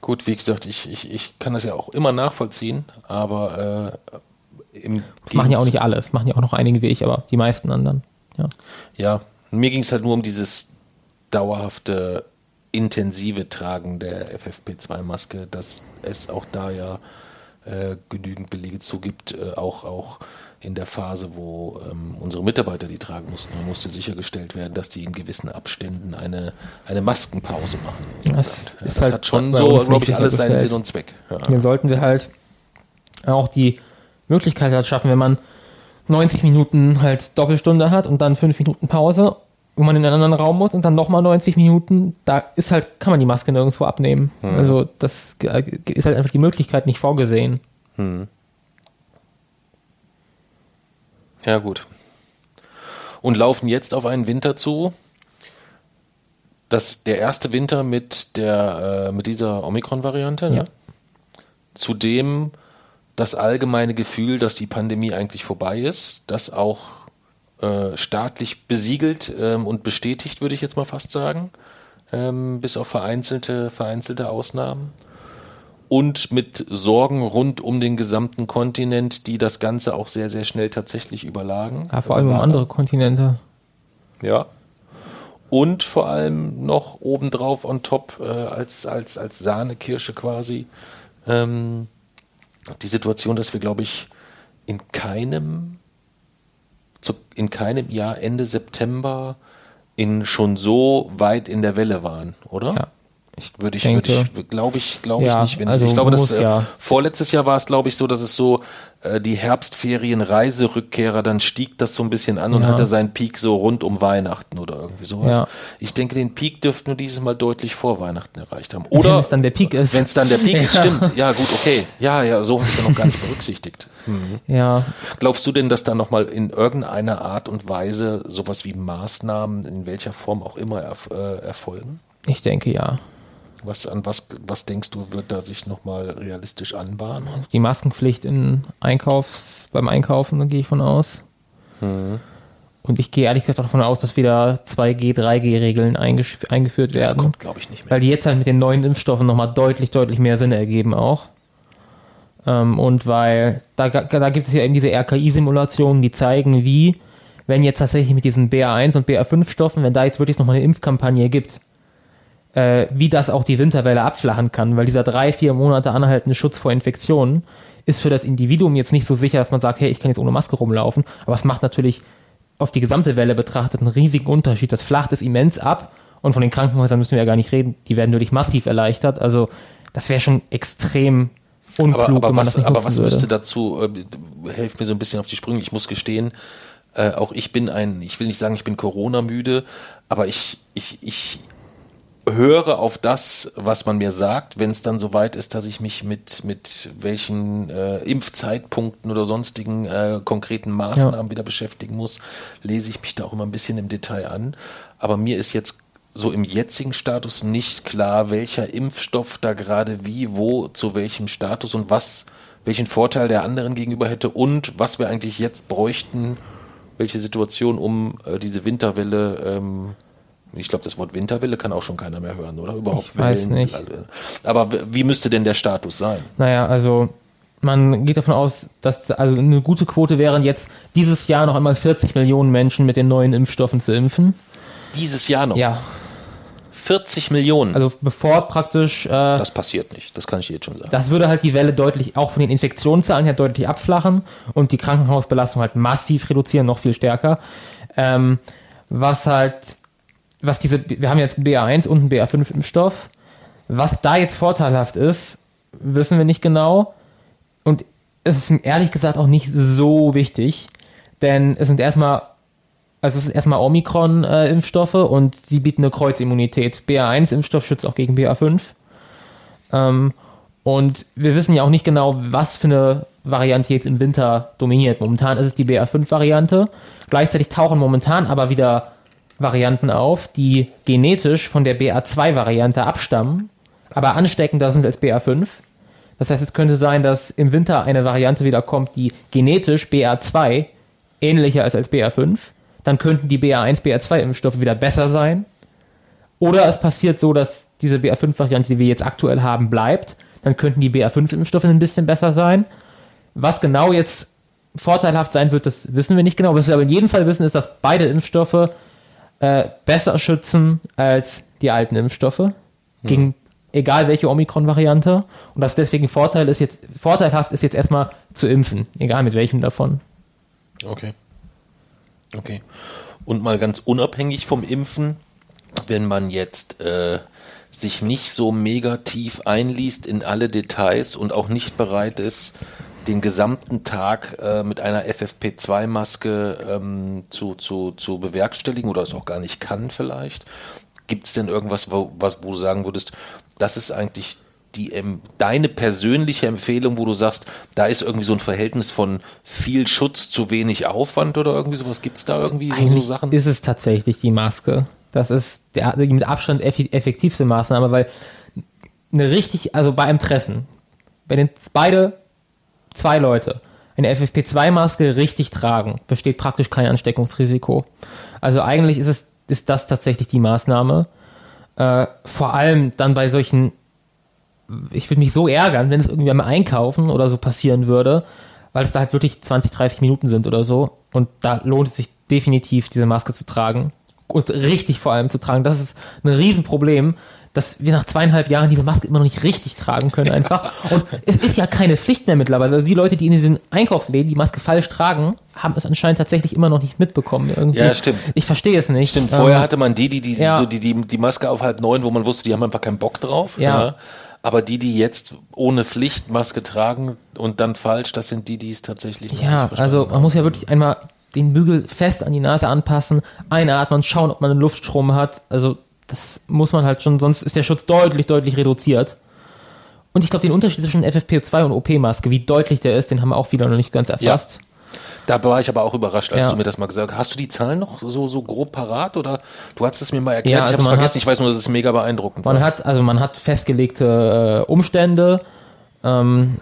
Gut, wie gesagt, ich, ich, ich kann das ja auch immer nachvollziehen, aber äh, im Das machen ja auch nicht alle. Das machen ja auch noch einige wie ich, aber die meisten anderen. Ja. Ja, mir ging es halt nur um dieses dauerhafte, intensive Tragen der FFP2-Maske, dass es auch da ja äh, genügend Belege zu gibt, äh, auch, auch in der Phase, wo ähm, unsere Mitarbeiter die tragen mussten. Musste sichergestellt werden, dass die in gewissen Abständen eine, eine Maskenpause machen. Das Ja, ist das halt hat schon so, glaube ich, alles seinen. Sinn und Zweck. Ja. Hier sollten wir halt auch die Möglichkeit halt schaffen, wenn man 90 Minuten halt Doppelstunde hat und dann 5 Minuten Pause, wo man in einen anderen Raum muss und dann nochmal 90 Minuten, da ist halt, kann man die Maske nirgendwo abnehmen. Also das äh, ist halt einfach die Möglichkeit nicht vorgesehen. Ja, gut. Und laufen jetzt auf einen Winter zu. Das der erste Winter mit der äh, mit dieser Omikron-Variante. Ja. Ne? Zudem das allgemeine Gefühl, dass die Pandemie eigentlich vorbei ist, das auch äh, staatlich besiegelt ähm, und bestätigt, würde ich jetzt mal fast sagen, ähm, bis auf vereinzelte vereinzelte Ausnahmen und mit Sorgen rund um den gesamten Kontinent, die das Ganze auch sehr, sehr schnell tatsächlich überlagen. Ja, vor allem um andere Kontinente. Ja. Und vor allem noch obendrauf on top äh, als, als, als Sahnekirsche quasi ähm, die Situation, dass wir, glaube ich, in keinem, zu, in keinem Jahr Ende September in schon so weit in der Welle waren, oder? Ja. Ich Würde ich, denke, würde ich, glaube ich, glaube Ja, ich nicht. Wenn also ich, ich glaube, das äh, ja. vorletztes Jahr war es, glaube ich, so, dass es so äh, die Herbstferien-Reiserückkehrer, dann stieg das so ein bisschen an und Ja. hatte seinen Peak so rund um Weihnachten oder irgendwie sowas. Ich denke, den Peak dürften wir dieses Mal deutlich vor Weihnachten erreicht haben. wenn Oder es dann der Peak ist. wenn es dann der Peak ist, stimmt. Ja, gut, okay. Ja, ja, so habe ich es ja noch gar nicht berücksichtigt. Ja, Glaubst du denn, dass da nochmal in irgendeiner Art und Weise sowas wie Maßnahmen, in welcher Form auch immer, erf äh, erfolgen? ich denke ja. Was, an was, was denkst du, wird da sich nochmal realistisch anbahnen? Die Maskenpflicht in Einkaufs, beim Einkaufen, da gehe ich von aus. Mhm. Und ich gehe ehrlich gesagt auch davon aus, dass wieder 2G, 3G-Regeln eingesch- eingeführt Das werden. kommt, glaube ich, nicht mehr. weil die jetzt halt mit den neuen Impfstoffen nochmal deutlich, deutlich mehr Sinn ergeben auch. Ähm, und weil da, da gibt es ja eben diese RKI-Simulationen, die zeigen, wie, wenn jetzt tatsächlich mit diesen BA1 und BA5-Stoffen, wenn da jetzt wirklich nochmal eine Impfkampagne gibt, äh, wie das auch die Winterwelle abflachen kann, weil dieser drei, vier Monate anhaltende Schutz vor Infektionen ist für das Individuum jetzt nicht so sicher, dass man sagt, hey, ich kann jetzt ohne Maske rumlaufen, aber es macht natürlich auf die gesamte Welle betrachtet einen riesigen Unterschied. Das flacht es immens ab und von den Krankenhäusern müssen wir ja gar nicht reden, die werden wirklich massiv erleichtert. Also das wäre schon extrem unklug, aber, aber wenn man was, das nicht aber was würde. müsste dazu, äh, helft mir so ein bisschen auf die Sprünge. Ich muss gestehen, äh, auch ich bin ein, ich will nicht sagen, ich bin Corona-müde, aber ich, ich, ich höre auf das, was man mir sagt, wenn es dann soweit ist, dass ich mich mit, mit welchen äh, Impfzeitpunkten oder sonstigen äh, konkreten Maßnahmen wieder beschäftigen muss, lese ich mich da auch immer ein bisschen im Detail an. Aber mir ist jetzt so im jetzigen Status nicht klar, welcher Impfstoff da gerade wie, wo, zu welchem Status und was, welchen Vorteil der anderen gegenüber hätte und was wir eigentlich jetzt bräuchten, welche Situation, um äh, diese Winterwelle, ähm, ich glaube, das Wort Winterwelle kann auch schon keiner mehr hören, oder? Überhaupt Ich weiß Wellen, nicht. Aber wie müsste denn der Status sein? Naja, also man geht davon aus, dass also eine gute Quote wären jetzt dieses Jahr noch einmal 40 Millionen Menschen mit den neuen Impfstoffen zu impfen. Dieses Jahr noch. Ja, 40 Millionen. Also bevor praktisch, äh, das passiert nicht, das kann ich jetzt schon sagen. das würde halt die Welle deutlich, auch von den Infektionszahlen her deutlich abflachen und die Krankenhausbelastung halt massiv reduzieren, noch viel stärker. Ähm, was halt, was diese, wir haben jetzt einen BA1 und einen BA5-Impfstoff. Was da jetzt vorteilhaft ist, wissen wir nicht genau. Und es ist ehrlich gesagt auch nicht so wichtig, denn es sind erstmal, also es ist erstmal Omikron-Impfstoffe und sie bieten eine Kreuzimmunität. BA1-Impfstoff schützt auch gegen BA5. Ähm, und wir wissen ja auch nicht genau, was für eine Variante jetzt im Winter dominiert. Momentan ist es die BA5-Variante. Gleichzeitig tauchen momentan aber wieder Varianten auf, die genetisch von der BA2-Variante abstammen, aber ansteckender sind als BA5. Das heißt, es könnte sein, dass im Winter eine Variante wieder kommt, die genetisch BA2 ähnlicher ist als BA5. Dann könnten die BA1, BA2-Impfstoffe wieder besser sein. Oder es passiert so, dass diese BA5-Variante, die wir jetzt aktuell haben, bleibt. Dann könnten die BA5-Impfstoffe ein bisschen besser sein. Was genau jetzt vorteilhaft sein wird, das wissen wir nicht genau. Was wir aber in jedem Fall wissen, ist, dass beide Impfstoffe äh, besser schützen als die alten Impfstoffe gegen egal welche Omikron-Variante. Und dass deswegen Vorteil ist jetzt, vorteilhaft ist jetzt erstmal zu impfen, egal mit welchem davon. Okay. Okay. Und mal ganz unabhängig vom Impfen, wenn man jetzt äh, sich nicht so mega tief einliest in alle Details und auch nicht bereit ist, den gesamten Tag äh, mit einer FFP2-Maske ähm, zu, zu, zu bewerkstelligen oder es auch gar nicht kann vielleicht. Gibt es denn irgendwas, wo, was, wo du sagen würdest, das ist eigentlich die, ähm, deine persönliche Empfehlung, wo du sagst, da ist irgendwie so ein Verhältnis von viel Schutz zu wenig Aufwand oder irgendwie sowas? Gibt es da irgendwie so, so Eigentlich Sachen? ist es tatsächlich die Maske. Das ist der, die mit Abstand effektivste Maßnahme, weil eine richtig, also bei einem Treffen, wenn jetzt beide zwei Leute eine FFP2-Maske richtig tragen, besteht praktisch kein Ansteckungsrisiko. Also eigentlich ist es ist das tatsächlich die Maßnahme. Äh, vor allem dann bei solchen, ich würde mich so ärgern, wenn es irgendwie beim Einkaufen oder so passieren würde, weil es da halt wirklich 20, 30 Minuten sind oder so. Und da lohnt es sich definitiv, diese Maske zu tragen. Und richtig vor allem zu tragen. Das ist ein Riesenproblem, dass wir nach zweieinhalb Jahren diese Maske immer noch nicht richtig tragen können einfach. Und es ist ja keine Pflicht mehr mittlerweile. Also die Leute, die in diesen Einkaufsläden die Maske falsch tragen, haben es anscheinend tatsächlich immer noch nicht mitbekommen. Irgendwie. Ja, stimmt. Ich verstehe es nicht. Stimmt, vorher Ähm, hatte man die, die, die, ja. so die, die, die Maske auf halb neun, wo man wusste, die haben einfach keinen Bock drauf. Ja. Aber die, die jetzt ohne Pflicht Maske tragen und dann falsch, das sind die, die es tatsächlich Ja, also man haben. muss ja wirklich einmal den Bügel fest an die Nase anpassen, einatmen, schauen, ob man einen Luftstrom hat. Also das muss man halt schon, sonst ist der Schutz deutlich, deutlich reduziert. Und ich glaube, den Unterschied zwischen FFP2 und OP-Maske, wie deutlich der ist, den haben wir auch wieder noch nicht ganz erfasst. Da war ich aber auch überrascht, als Ja. du mir das mal gesagt hast. Hast du die Zahlen noch so, so grob parat oder du hast es mir mal erklärt? Ja, ich also habe es vergessen. hat- ich weiß nur, dass es mega beeindruckend Man war. hat, also man hat festgelegte äh, Umstände ähm,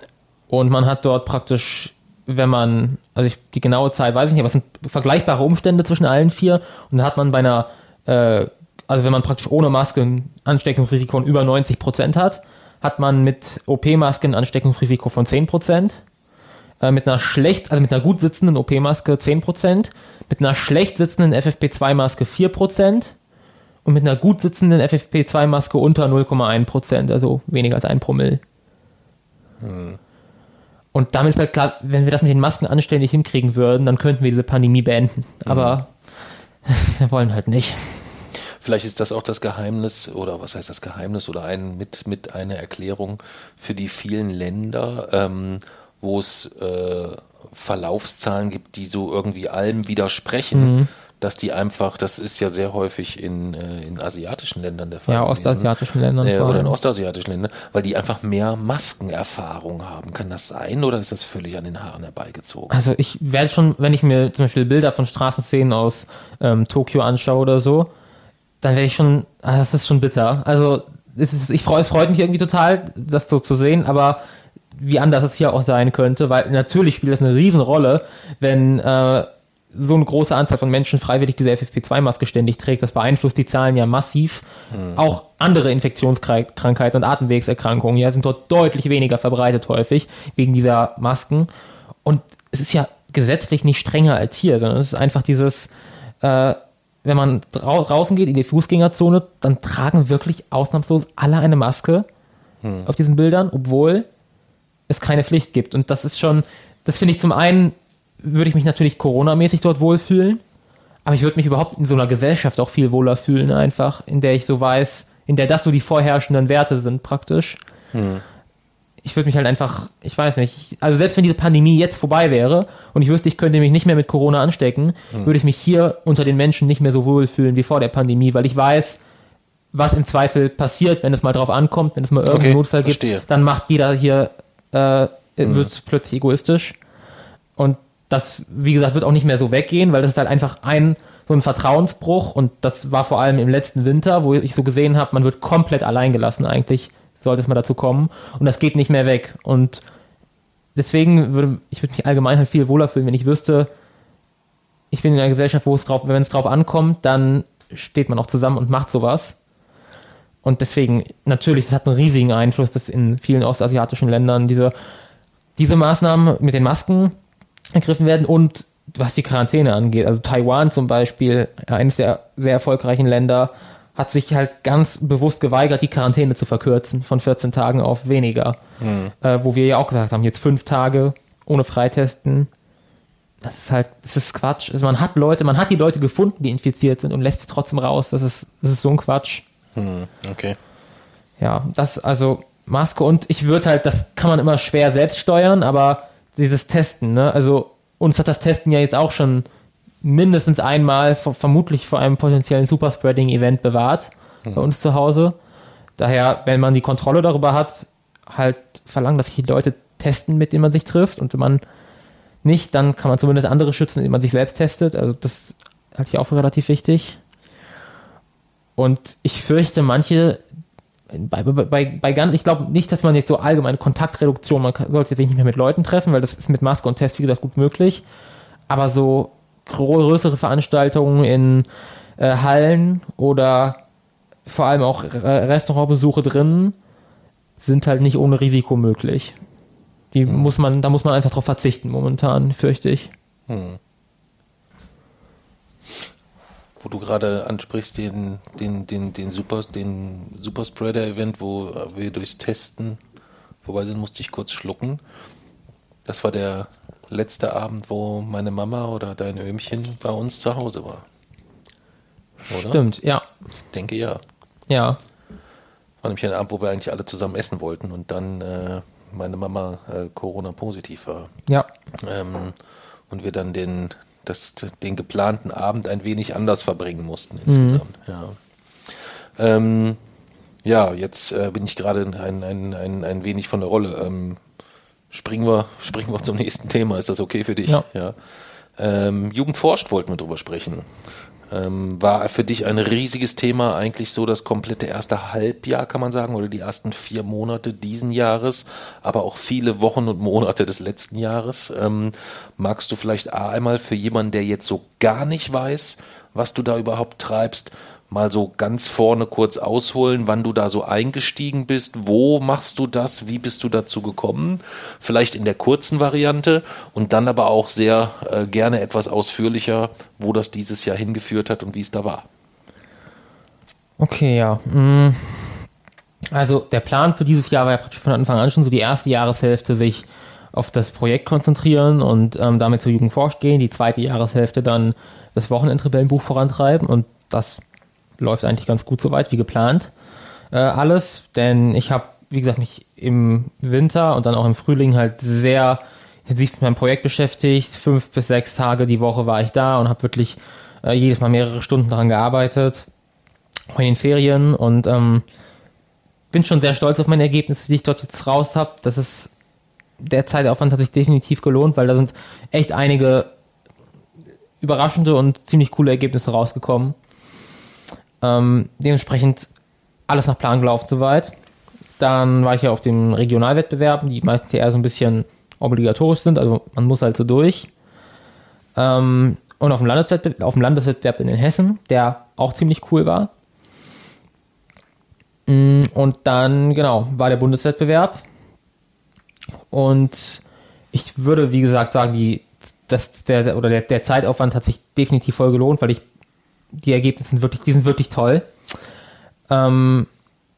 und man hat dort praktisch, wenn man, also ich, die genaue Zahl weiß ich nicht, aber es sind vergleichbare Umstände zwischen allen vier und da hat man bei einer, äh, also wenn man praktisch ohne Maske ein Ansteckungsrisiko von über 90 Prozent hat, hat man mit OP-Maske ein Ansteckungsrisiko von 10 Prozent. Äh, mit einer schlecht, also mit einer gut sitzenden OP-Maske 10 Prozent, mit einer schlecht sitzenden FFP2-Maske 4 Prozent und mit einer gut sitzenden FFP2-Maske unter 0,1 Prozent, also weniger als ein Promille. Und damit ist halt klar, wenn wir das mit den Masken anständig hinkriegen würden, dann könnten wir diese Pandemie beenden. Aber wir wollen halt nicht. Vielleicht ist das auch das Geheimnis oder was heißt das Geheimnis oder ein mit mit einer Erklärung für die vielen Länder, ähm, wo es äh, Verlaufszahlen gibt, die so irgendwie allem widersprechen, Mhm. dass die einfach, das ist ja sehr häufig in, äh, in asiatischen Ländern der Fall. Ja, gewesen. ostasiatischen Ländern Äh, oder in ostasiatischen Ländern, weil die einfach mehr Maskenerfahrung haben. Kann das sein oder ist das völlig an den Haaren herbeigezogen? Also ich werde schon, wenn ich mir zum Beispiel Bilder von Straßenszenen aus ähm, Tokio anschaue oder so, dann werde ich schon, ah, das ist schon bitter. Also es, ist, ich freu, es freut mich irgendwie total, das so zu sehen, aber wie anders es hier auch sein könnte, weil natürlich spielt das eine Riesenrolle, wenn äh, so eine große Anzahl von Menschen freiwillig diese FFP2-Maske ständig trägt. Das beeinflusst die Zahlen ja massiv. Auch andere Infektionskrankheiten und Atemwegserkrankungen ja, sind dort deutlich weniger verbreitet häufig wegen dieser Masken. Und es ist ja gesetzlich nicht strenger als hier, sondern es ist einfach dieses, äh, wenn man drau draußen geht in die Fußgängerzone, dann tragen wirklich ausnahmslos alle eine Maske auf diesen Bildern, obwohl es keine Pflicht gibt. Und das ist schon, das finde ich zum einen, würde ich mich natürlich Corona-mäßig dort wohlfühlen, aber ich würde mich überhaupt in so einer Gesellschaft auch viel wohler fühlen, einfach, in der ich so weiß, in der das so die vorherrschenden Werte sind, praktisch. Ich würde mich halt einfach, ich weiß nicht, also selbst wenn diese Pandemie jetzt vorbei wäre und ich wüsste, ich könnte mich nicht mehr mit Corona anstecken, würde ich mich hier unter den Menschen nicht mehr so wohl fühlen wie vor der Pandemie, weil ich weiß, was im Zweifel passiert, wenn es mal drauf ankommt, wenn es mal irgendeinen Okay, Notfall verstehe. gibt, dann macht jeder hier, äh, wird plötzlich egoistisch. Und das, wie gesagt, wird auch nicht mehr so weggehen, weil das ist halt einfach ein, so ein Vertrauensbruch und das war vor allem im letzten Winter, wo ich so gesehen habe, man wird komplett allein gelassen eigentlich, sollte es mal dazu kommen und das geht nicht mehr weg und deswegen würde ich würde mich allgemein halt viel wohler fühlen, wenn ich wüsste, ich bin in einer Gesellschaft, wo es drauf, wenn es drauf ankommt, dann steht man auch zusammen und macht sowas. Und deswegen, natürlich, das hat einen riesigen Einfluss, dass in vielen ostasiatischen Ländern diese, diese Maßnahmen mit den Masken ergriffen werden und was die Quarantäne angeht. Also Taiwan zum Beispiel, eines der sehr erfolgreichen Länder, hat sich halt ganz bewusst geweigert, die Quarantäne zu verkürzen von 14 Tagen auf weniger. Äh, wo wir ja auch gesagt haben, jetzt fünf Tage ohne Freitesten. Das ist halt, das ist Quatsch. Also man hat Leute, man hat die Leute gefunden, die infiziert sind und lässt sie trotzdem raus. Das ist, das ist so ein Quatsch. Hm, okay. Ja, das, also Maske und ich würde halt, das kann man immer schwer selbst steuern, aber dieses Testen, ne, also uns hat das Testen ja jetzt auch schon mindestens einmal ver- vermutlich vor einem potenziellen Superspreading-Event bewahrt bei uns zu Hause. Daher, wenn man die Kontrolle darüber hat, halt verlangen, dass sich die Leute testen, mit denen man sich trifft und wenn man nicht, dann kann man zumindest andere schützen, indem man sich selbst testet. Also das halte ich auch für relativ wichtig. Und ich fürchte, manche, bei, bei, bei, bei ganz, ich glaube nicht, dass man jetzt so allgemeine Kontaktreduktion, man kann- sollte sich nicht mehr mit Leuten treffen, weil das ist mit Maske und Test, wie gesagt, gut möglich. Aber so größere Veranstaltungen in äh, Hallen oder vor allem auch Restaurantbesuche drinnen sind halt nicht ohne Risiko möglich. Die muss man, da muss man einfach drauf verzichten momentan, fürchte ich. Wo du gerade ansprichst, den, den, den, den Super, den Superspreader-Event, wo wir durchs Testen vorbei sind, musste ich kurz schlucken. Das war der letzte Abend, wo meine Mama oder dein Öhmchen bei uns zu Hause war. Oder? Stimmt, ja. Ich denke ja. Ja. War nämlich ein Abend, wo wir eigentlich alle zusammen essen wollten und dann äh, meine Mama äh, Corona-positiv war. Ja. Ähm, und wir dann den, das, den geplanten Abend ein wenig anders verbringen mussten insgesamt. Ja. Ähm, ja, jetzt äh, bin ich gerade ein, ein, ein, ein wenig von der Rolle. Ähm, springen, wir, springen wir zum nächsten Thema. Ist das okay für dich? Ja. Ähm, Jugend forscht wollten wir drüber sprechen. Ähm, war für dich ein riesiges Thema, eigentlich so das komplette erste Halbjahr, kann man sagen, oder die ersten vier Monate diesen Jahres, aber auch viele Wochen und Monate des letzten Jahres. Ähm, magst du vielleicht A, einmal für jemanden, der jetzt so gar nicht weiß, was du da überhaupt treibst, mal so ganz vorne kurz ausholen, wann du da so eingestiegen bist, wo machst du das, wie bist du dazu gekommen, vielleicht in der kurzen Variante und dann aber auch sehr äh, gerne etwas ausführlicher, wo das dieses Jahr hingeführt hat und wie es da war. Okay, ja. Mm. Also der Plan für dieses Jahr war ja praktisch von Anfang an schon so die erste Jahreshälfte sich auf das Projekt konzentrieren und ähm, damit zur Jugend forscht gehen, die zweite Jahreshälfte dann das Wochenendrebellenbuch vorantreiben und das läuft eigentlich ganz gut soweit wie geplant. Äh, alles, denn ich habe, wie gesagt, mich im Winter und dann auch im Frühling halt sehr intensiv mit meinem Projekt beschäftigt. Fünf bis sechs Tage die Woche war ich da und habe wirklich äh, jedes Mal mehrere Stunden daran gearbeitet auch in den Ferien und ähm, bin schon sehr stolz auf meine Ergebnisse, die ich dort jetzt raus habe. Das ist der Zeitaufwand hat sich definitiv gelohnt, weil da sind echt einige überraschende und ziemlich coole Ergebnisse rausgekommen. Ähm, dementsprechend alles nach Plan gelaufen soweit. Dann war ich ja auf den Regionalwettbewerben, die meistens eher so ein bisschen obligatorisch sind, also man muss halt so durch. Ähm, und auf dem, Landeswettbewerb, auf dem Landeswettbewerb in den Hessen, der auch ziemlich cool war. Mm, Und dann, genau, war der Bundeswettbewerb. Und ich würde, wie gesagt, sagen, die, das, der, oder der, der Zeitaufwand hat sich definitiv voll gelohnt, weil ich die Ergebnisse sind wirklich, die sind wirklich toll. Ähm,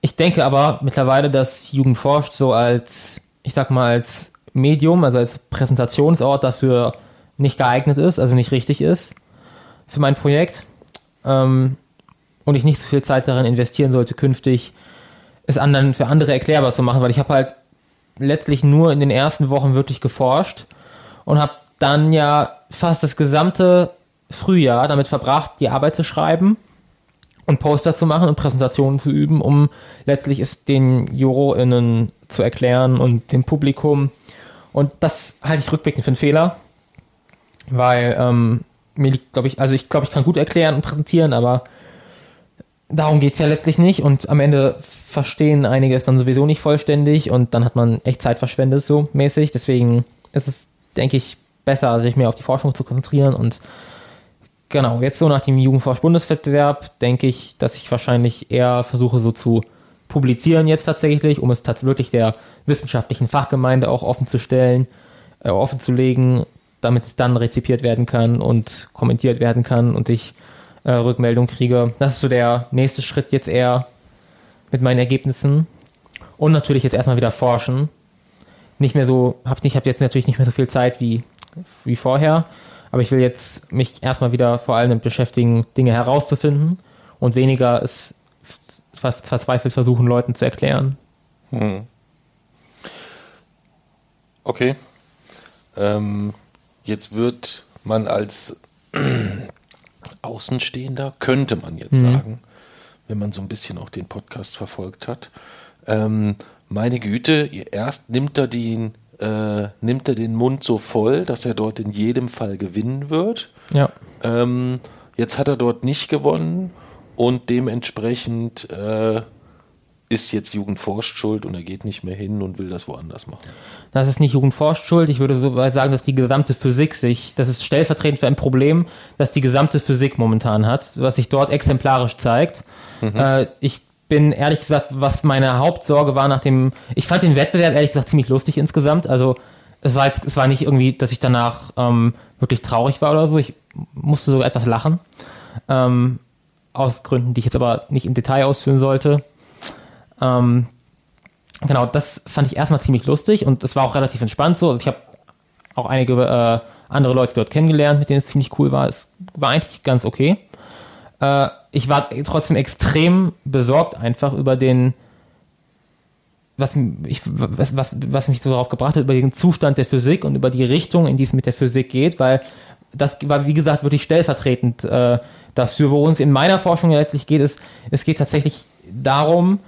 ich denke aber mittlerweile, dass Jugend forscht so als, ich sag mal, als Medium, also als Präsentationsort dafür nicht geeignet ist, also nicht richtig ist für mein Projekt. Ähm, und ich nicht so viel Zeit darin investieren sollte, künftig es anderen für andere erklärbar zu machen, weil ich habe halt letztlich nur in den ersten Wochen wirklich geforscht und habe dann ja fast das gesamte Frühjahr damit verbracht, die Arbeit zu schreiben und Poster zu machen und Präsentationen zu üben, um letztlich es den JurorInnen zu erklären und dem Publikum. Und das halte ich rückblickend für einen Fehler, weil ähm, mir liegt, glaube ich, also ich glaube, ich kann gut erklären und präsentieren, aber darum geht es ja letztlich nicht und am Ende verstehen einige es dann sowieso nicht vollständig und dann hat man echt Zeit verschwendet, so mäßig. Deswegen ist es, denke ich, besser, sich mehr auf die Forschung zu konzentrieren und genau, jetzt so nach dem Jugendforsch-Bundeswettbewerb denke ich, dass ich wahrscheinlich eher versuche, so zu publizieren jetzt tatsächlich, um es tatsächlich der wissenschaftlichen Fachgemeinde auch offen zu stellen, äh, offen zu legen, damit es dann rezipiert werden kann und kommentiert werden kann und ich äh, Rückmeldung kriege. Das ist so der nächste Schritt jetzt eher mit meinen Ergebnissen. Und natürlich jetzt erstmal wieder forschen. Nicht mehr so, hab nicht, hab jetzt natürlich nicht mehr so viel Zeit wie, wie vorher, aber ich will jetzt mich erstmal wieder vor allem damit beschäftigen, Dinge herauszufinden und weniger es verzweifelt versuchen, Leuten zu erklären. Hm. Okay. Ähm, jetzt wird man als Außenstehender, könnte man jetzt mhm. sagen, wenn man so ein bisschen auch den Podcast verfolgt hat. Ähm, meine Güte, erst nimmt er den, äh, nimmt er den Mund so voll, dass er dort in jedem Fall gewinnen wird. Ja. Ähm, jetzt hat er dort nicht gewonnen und dementsprechend äh, ist jetzt Jugendforscht schuld und er geht nicht mehr hin und will das woanders machen. Das ist nicht Jugendforscht schuld. Ich würde so sagen, dass die gesamte Physik sich, das ist stellvertretend für ein Problem, das die gesamte Physik momentan hat, was sich dort exemplarisch zeigt. Mhm. Äh, ich bin ehrlich gesagt, was meine Hauptsorge war nach dem, ich fand den Wettbewerb ehrlich gesagt ziemlich lustig insgesamt. Also es war jetzt, es war nicht irgendwie, dass ich danach ähm, wirklich traurig war oder so. Ich musste sogar etwas lachen. Ähm, aus Gründen, die ich jetzt aber nicht im Detail ausführen sollte. Ähm, genau, das fand ich erstmal ziemlich lustig und es war auch relativ entspannt so. Also ich habe auch einige äh, andere Leute dort kennengelernt, mit denen es ziemlich cool war. Es war eigentlich ganz okay. Äh, ich war trotzdem extrem besorgt einfach über den, was, ich, was, was, was mich so darauf gebracht hat, über den Zustand der Physik und über die Richtung, in die es mit der Physik geht, weil das war, wie gesagt, wirklich stellvertretend äh, dafür, worum es in meiner Forschung letztlich geht, ist, es geht tatsächlich darum,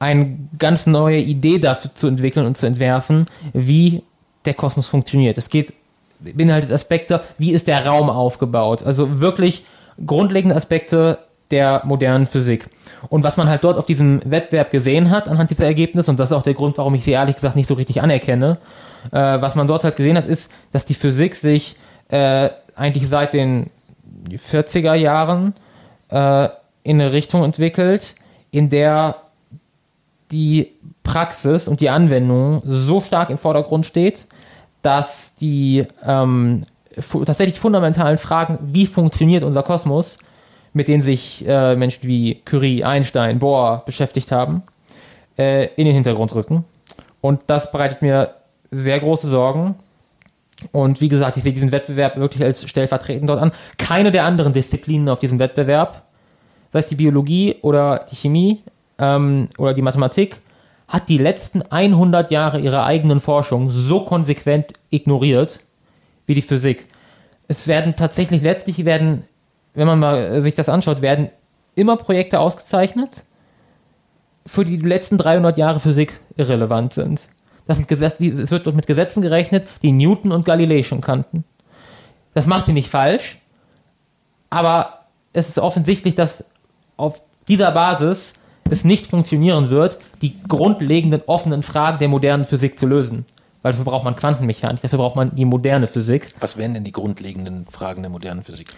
eine ganz neue Idee dafür zu entwickeln und zu entwerfen, wie der Kosmos funktioniert. Es geht beinhaltet Aspekte, wie ist der Raum aufgebaut? Also wirklich grundlegende Aspekte der modernen Physik. Und was man halt dort auf diesem Wettbewerb gesehen hat, anhand dieser Ergebnisse, und das ist auch der Grund, warum ich sie ehrlich gesagt nicht so richtig anerkenne, äh, was man dort halt gesehen hat, ist, dass die Physik sich äh, eigentlich seit den 40er Jahren äh, in eine Richtung entwickelt, in der die Praxis und die Anwendung so stark im Vordergrund steht, dass die ähm, tatsächlich fundamentalen Fragen, wie funktioniert unser Kosmos, mit denen sich äh, Menschen wie Curie, Einstein, Bohr beschäftigt haben, äh, in den Hintergrund rücken. Und das bereitet mir sehr große Sorgen. Und wie gesagt, ich sehe diesen Wettbewerb wirklich als stellvertretend dort an. Keine der anderen Disziplinen auf diesem Wettbewerb, sei es die Biologie oder die Chemie, ähm, oder die Mathematik hat die letzten 100 Jahre ihrer eigenen Forschung so konsequent ignoriert wie die Physik. Es werden tatsächlich letztlich werden, wenn man mal sich das anschaut, werden immer Projekte ausgezeichnet, für die die letzten 300 Jahre Physik irrelevant sind. Das sind Gesetz, es wird mit Gesetzen gerechnet, die Newton und Galilei schon kannten. Das macht sie nicht falsch, aber es ist offensichtlich, dass auf dieser Basis es nicht funktionieren wird, die grundlegenden offenen Fragen der modernen Physik zu lösen. Weil dafür braucht man Quantenmechanik, dafür braucht man die moderne Physik. Was wären denn die grundlegenden Fragen der modernen Physik?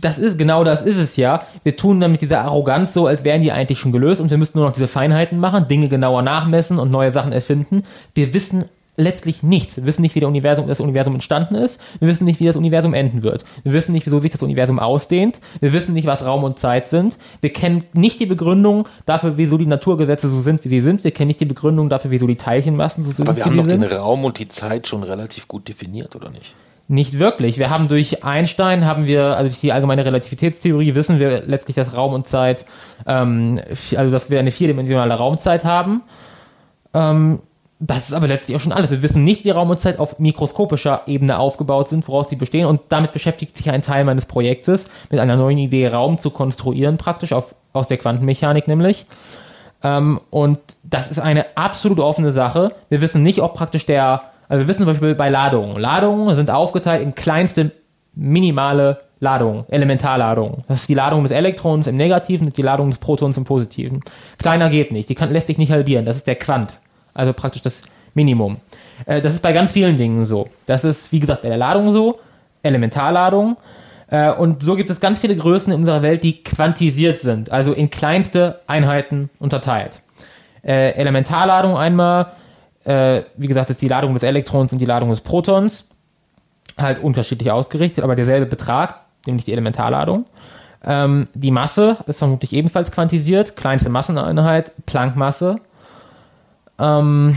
Das ist, genau das ist es ja. Wir tun dann mit dieser Arroganz so, als wären die eigentlich schon gelöst und wir müssten nur noch diese Feinheiten machen, Dinge genauer nachmessen und neue Sachen erfinden. Wir wissen letztlich nichts. Wir wissen nicht, wie Universum, das Universum entstanden ist. Wir wissen nicht, wie das Universum enden wird. Wir wissen nicht, wieso sich das Universum ausdehnt. Wir wissen nicht, was Raum und Zeit sind. Wir kennen nicht die Begründung dafür, wieso die Naturgesetze so sind, wie sie sind. Wir kennen nicht die Begründung dafür, wieso die Teilchenmassen so sind, Aber wir haben doch den Raum und die Zeit schon relativ gut definiert, oder nicht? Nicht wirklich. Wir haben durch Einstein, haben wir, also durch die allgemeine Relativitätstheorie, wissen wir letztlich, dass Raum und Zeit, ähm, also dass wir eine vierdimensionale Raumzeit haben. Ähm, das ist aber letztlich auch schon alles. Wir wissen nicht, wie Raum und Zeit auf mikroskopischer Ebene aufgebaut sind, woraus die bestehen. Und damit beschäftigt sich ein Teil meines Projektes, mit einer neuen Idee Raum zu konstruieren, praktisch auf, aus der Quantenmechanik nämlich. Ähm, und das ist eine absolut offene Sache. Wir wissen nicht, ob praktisch der, also wir wissen zum Beispiel bei Ladungen. Ladungen sind aufgeteilt in kleinste minimale Ladungen, Elementarladungen. Das ist die Ladung des Elektrons im Negativen und die Ladung des Protons im Positiven. Kleiner geht nicht, die kann, lässt sich nicht halbieren. Das ist der Quant, also praktisch das Minimum. Äh, das ist bei ganz vielen Dingen so. Das ist, wie gesagt, bei der Ladung so, Elementarladung. Äh, und so gibt es ganz viele Größen in unserer Welt, die quantisiert sind, also in kleinste Einheiten unterteilt. Äh, Elementarladung einmal, äh, wie gesagt, ist die Ladung des Elektrons und die Ladung des Protons, halt unterschiedlich ausgerichtet, aber derselbe Betrag, nämlich die Elementarladung. Ähm, die Masse ist vermutlich ebenfalls quantisiert, kleinste Masseneinheit, Planckmasse. Ähm,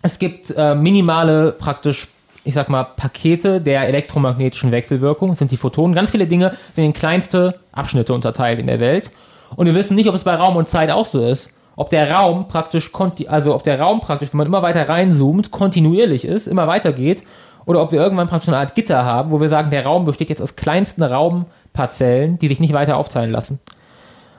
es gibt äh, minimale praktisch, ich sag mal, Pakete der elektromagnetischen Wechselwirkung, das sind die Photonen. Ganz viele Dinge sind in kleinste Abschnitte unterteilt in der Welt. Und wir wissen nicht, ob es bei Raum und Zeit auch so ist. Ob der Raum praktisch, also ob der Raum praktisch, wenn man immer weiter reinzoomt, kontinuierlich ist, immer weiter geht, oder ob wir irgendwann praktisch eine Art Gitter haben, wo wir sagen, der Raum besteht jetzt aus kleinsten Raumparzellen, die sich nicht weiter aufteilen lassen.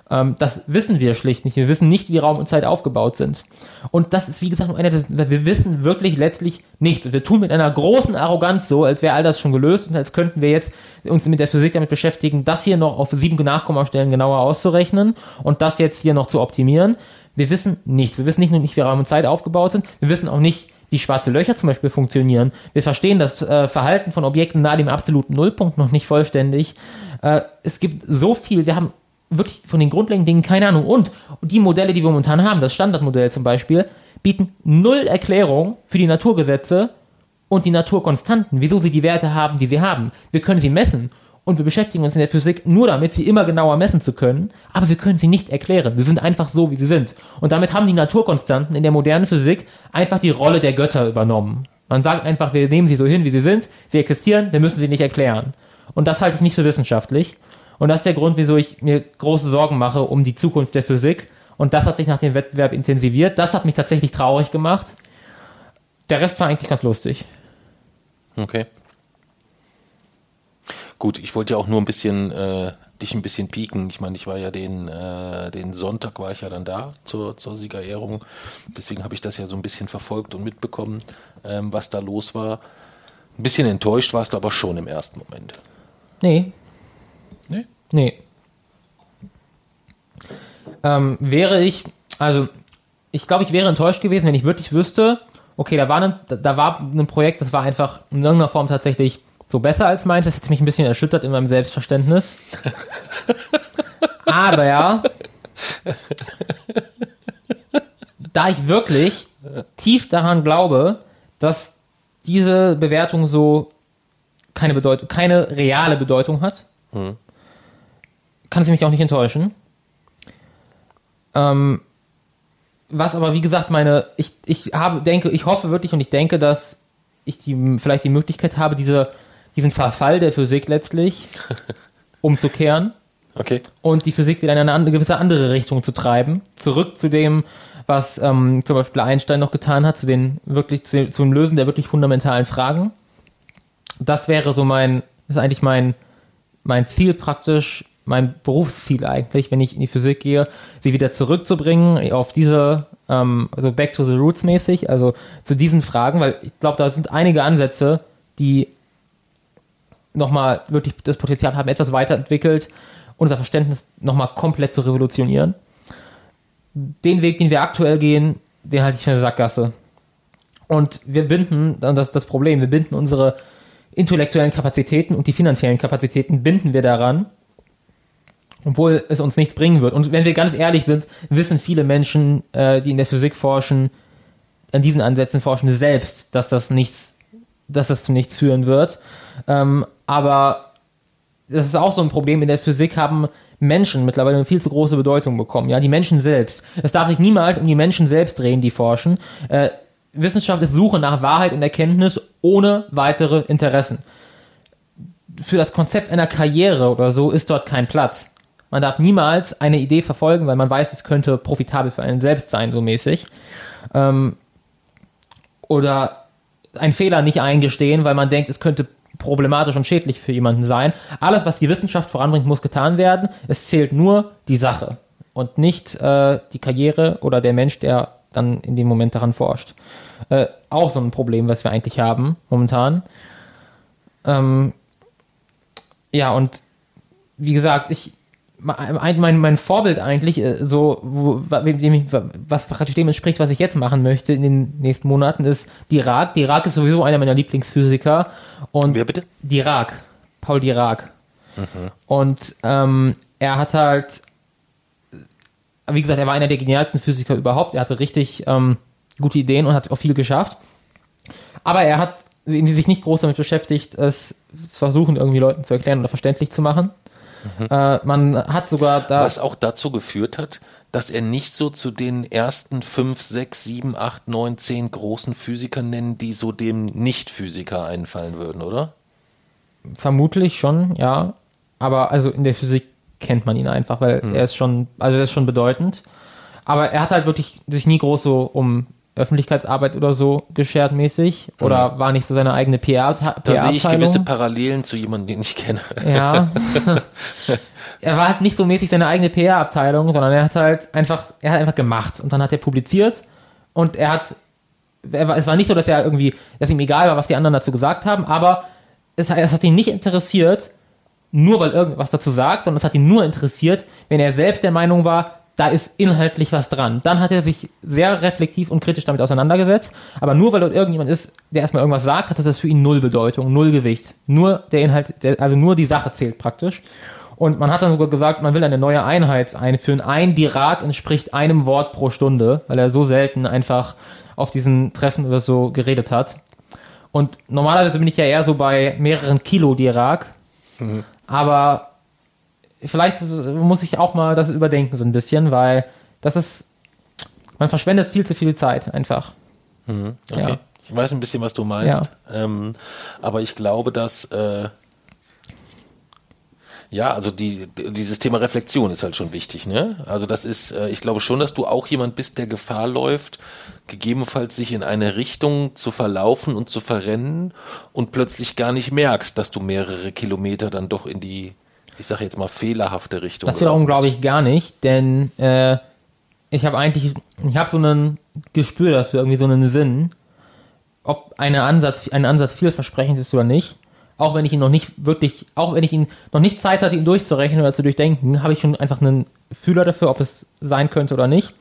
Ähm, das wissen wir schlicht nicht. Wir wissen nicht, wie Raum und Zeit aufgebaut sind. Und das ist, wie gesagt, nur einer wir wissen wirklich letztlich nichts. Und wir tun mit einer großen Arroganz so, als wäre all das schon gelöst und als könnten wir jetzt uns mit der Physik damit beschäftigen, das hier noch auf sieben Nachkommastellen genauer auszurechnen und das jetzt hier noch zu optimieren. Wir wissen nichts. Wir wissen nicht nur nicht, wie Raum und Zeit aufgebaut sind. Wir wissen auch nicht, wie schwarze Löcher zum Beispiel funktionieren. Wir verstehen das äh, Verhalten von Objekten nahe dem absoluten Nullpunkt noch nicht vollständig. Äh, es gibt so viel. Wir haben wirklich von den grundlegenden Dingen keine Ahnung. Und die Modelle, die wir momentan haben, das Standardmodell zum Beispiel, bieten null Erklärung für die Naturgesetze und die Naturkonstanten, wieso sie die Werte haben, die sie haben. Wir können sie messen und wir beschäftigen uns in der Physik nur damit, sie immer genauer messen zu können, aber wir können sie nicht erklären. Sie sind einfach so, wie sie sind. Und damit haben die Naturkonstanten in der modernen Physik einfach die Rolle der Götter übernommen. Man sagt einfach, wir nehmen sie so hin, wie sie sind, sie existieren, wir müssen sie nicht erklären. Und das halte ich nicht für wissenschaftlich. Und das ist der Grund, wieso ich mir große Sorgen mache um die Zukunft der Physik. Und das hat sich nach dem Wettbewerb intensiviert. Das hat mich tatsächlich traurig gemacht. Der Rest war eigentlich ganz lustig. Okay. Gut, ich wollte ja auch nur ein bisschen äh, dich ein bisschen pieken. Ich meine, ich war ja den, äh, den Sonntag war ich ja dann da zur, zur Siegerehrung. Deswegen habe ich das ja so ein bisschen verfolgt und mitbekommen, ähm, was da los war. Ein bisschen enttäuscht warst du aber schon im ersten Moment. Nee, Nee? Nee. Ähm, wäre ich, also ich glaube, ich wäre enttäuscht gewesen, wenn ich wirklich wüsste, okay, da war, ein, da- da war ein Projekt, das war einfach in irgendeiner Form tatsächlich so besser als meins. Das hätte mich ein bisschen erschüttert in meinem Selbstverständnis. Aber ja, da ich wirklich tief daran glaube, dass diese Bewertung so keine Bedeutung, keine reale Bedeutung hat, kann sie mich auch nicht enttäuschen. Ähm, was aber, wie gesagt, meine, ich, ich habe, denke, ich hoffe wirklich und ich denke, dass ich die, vielleicht die Möglichkeit habe, diese, diesen Verfall der Physik letztlich umzukehren Okay. und die Physik wieder in eine andere, gewisse andere Richtung zu treiben. Zurück zu dem, was ähm, zum Beispiel Einstein noch getan hat, zu den wirklich, zu, zum Lösen der wirklich fundamentalen Fragen. Das wäre so mein, ist eigentlich mein, mein Ziel praktisch, mein Berufsziel eigentlich, wenn ich in die Physik gehe, sie wieder zurückzubringen auf diese, ähm, also back to the roots mäßig, also zu diesen Fragen, weil ich glaube, da sind einige Ansätze, die nochmal wirklich das Potenzial haben, etwas weiterentwickelt, unser Verständnis nochmal komplett zu revolutionieren. Den Weg, den wir aktuell gehen, den halte ich für eine Sackgasse. Und wir binden, und das ist das Problem, wir binden unsere intellektuellen Kapazitäten und die finanziellen Kapazitäten binden wir daran, obwohl es uns nichts bringen wird. Und wenn wir ganz ehrlich sind, wissen viele Menschen, äh, die in der Physik forschen, an diesen Ansätzen forschen selbst, dass das nichts, dass das zu nichts führen wird. Ähm, aber das ist auch so ein Problem. In der Physik haben Menschen mittlerweile eine viel zu große Bedeutung bekommen. Ja, die Menschen selbst. Es darf sich niemals um die Menschen selbst drehen, die forschen. Äh, Wissenschaft ist Suche nach Wahrheit und Erkenntnis ohne weitere Interessen. Für das Konzept einer Karriere oder so ist dort kein Platz. Man darf niemals eine Idee verfolgen, weil man weiß, es könnte profitabel für einen selbst sein, so mäßig. Ähm, oder einen Fehler nicht eingestehen, weil man denkt, es könnte problematisch und schädlich für jemanden sein. Alles, was die Wissenschaft voranbringt, muss getan werden. Es zählt nur die Sache und nicht äh, die Karriere oder der Mensch, der dann in dem Moment daran forscht. Äh, auch so ein Problem, was wir eigentlich haben momentan. Ähm, ja, und wie gesagt, ich mein, mein, mein Vorbild eigentlich, äh, so, wo, was praktisch dem entspricht, was ich jetzt machen möchte in den nächsten Monaten, ist Dirac. Dirac ist sowieso einer meiner Lieblingsphysiker. Und Wer bitte? Dirac. Paul Dirac. Mhm. Und ähm, er hat halt, wie gesagt, er war einer der genialsten Physiker überhaupt. Er hatte richtig ähm, gute Ideen und hat auch viel geschafft. Aber er hat sich nicht groß damit beschäftigt, es zu versuchen, irgendwie Leuten zu erklären oder verständlich zu machen. Mhm. Äh, man hat sogar da. Was auch dazu geführt hat, dass er nicht so zu den ersten fünf, sechs, sieben, acht, neun, zehn großen Physikern nennen, die so dem Nicht-Physiker einfallen würden, oder? Vermutlich schon, ja. Aber also in der Physik kennt man ihn einfach, weil hm. er ist schon, also er ist schon bedeutend. Aber er hat halt wirklich sich nie groß so um Öffentlichkeitsarbeit oder so geschert mäßig oder mhm. war nicht so seine eigene PR-Abteilung. Da sehe ich gewisse Parallelen zu jemandem, den ich kenne. Ja. er war halt nicht so mäßig seine eigene PR-Abteilung, sondern er hat halt einfach, er hat einfach gemacht und dann hat er publiziert und er hat, er war, es war nicht so, dass er irgendwie, dass ihm egal war, was die anderen dazu gesagt haben, aber es, es hat ihn nicht interessiert, nur weil irgendwas dazu sagt, sondern es hat ihn nur interessiert, wenn er selbst der Meinung war, da ist inhaltlich was dran. Dann hat er sich sehr reflektiv und kritisch damit auseinandergesetzt. Aber nur weil dort irgendjemand ist, der erstmal irgendwas sagt, hat das für ihn null Bedeutung, null Gewicht. Nur der Inhalt, der, also nur die Sache zählt praktisch. Und man hat dann sogar gesagt, man will eine neue Einheit einführen. Ein Dirac entspricht einem Wort pro Stunde, weil er so selten einfach auf diesen Treffen oder so geredet hat. Und normalerweise bin ich ja eher so bei mehreren Kilo Dirac. Mhm. Aber vielleicht muss ich auch mal das überdenken so ein bisschen, weil das ist, man verschwendet viel zu viel Zeit einfach. Mhm, okay. Ja. Ich weiß ein bisschen, was du meinst, ja. ähm, aber ich glaube, dass äh, ja, also die, dieses Thema Reflexion ist halt schon wichtig, ne? Also das ist, äh, ich glaube schon, dass du auch jemand bist, der Gefahr läuft, gegebenenfalls sich in eine Richtung zu verlaufen und zu verrennen und plötzlich gar nicht merkst, dass du mehrere Kilometer dann doch in die ich sage jetzt mal, fehlerhafte Richtung. Das wiederum glaube ich gar nicht, denn äh, ich habe eigentlich, ich habe so ein Gespür dafür, irgendwie so einen Sinn, ob eine Ansatz, ein Ansatz vielversprechend ist oder nicht. Auch wenn ich ihn noch nicht wirklich, auch wenn ich ihn noch nicht Zeit hatte, ihn durchzurechnen oder zu durchdenken, habe ich schon einfach einen Fühler dafür, ob es sein könnte oder nicht.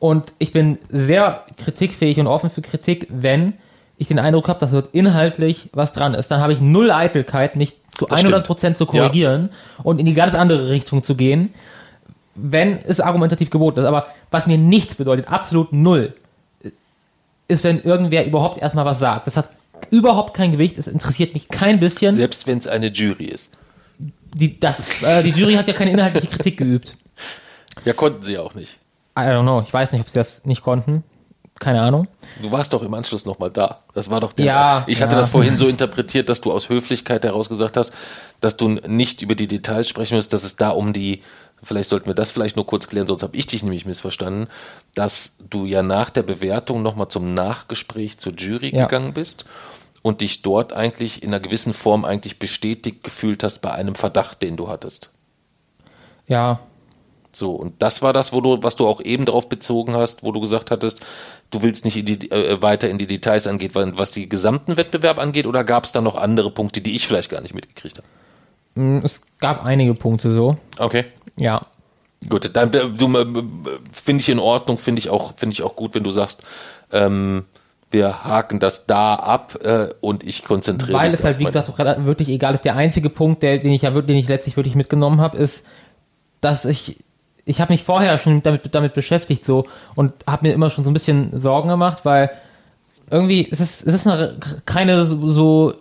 Und ich bin sehr kritikfähig und offen für Kritik, wenn ich den Eindruck habe, dass dort inhaltlich was dran ist. Dann habe ich null Eitelkeit, nicht zu das 100 Prozent zu korrigieren ja. und in die ganz andere Richtung zu gehen, wenn es argumentativ geboten ist. Aber was mir nichts bedeutet, absolut null, ist, wenn irgendwer überhaupt erstmal was sagt. Das hat überhaupt kein Gewicht, es interessiert mich kein bisschen. Selbst wenn es eine Jury ist. Die, das, äh, die Jury hat ja keine inhaltliche Kritik geübt. Ja, konnten sie auch nicht. I don't know, ich weiß nicht, ob sie das nicht konnten keine Ahnung. Du warst doch im Anschluss nochmal da. Das war doch der. Ja, ich hatte ja. das vorhin so interpretiert, dass du aus Höflichkeit heraus gesagt hast, dass du nicht über die Details sprechen musst, dass es da um die, vielleicht sollten wir das vielleicht nur kurz klären, sonst habe ich dich nämlich missverstanden, dass du ja nach der Bewertung nochmal zum Nachgespräch zur Jury ja. gegangen bist und dich dort eigentlich in einer gewissen Form eigentlich bestätigt gefühlt hast bei einem Verdacht, den du hattest. Ja, so, und das war das, wo du, was du auch eben darauf bezogen hast, wo du gesagt hattest, du willst nicht in die, äh, weiter in die Details angeht, was die gesamten Wettbewerb angeht, oder gab es da noch andere Punkte, die ich vielleicht gar nicht mitgekriegt habe? Mm, es gab einige Punkte so. Okay. Ja. Gut, dann äh, äh, finde ich in Ordnung, finde ich auch, finde ich auch gut, wenn du sagst, ähm, wir haken das da ab äh, und ich konzentriere mich. Weil es halt, wie gesagt, wirklich egal ist. Der einzige Punkt, der, den ich ja den ich letztlich wirklich mitgenommen habe, ist, dass ich ich habe mich vorher schon damit, damit beschäftigt so und habe mir immer schon so ein bisschen Sorgen gemacht, weil irgendwie es ist es ist eine, keine so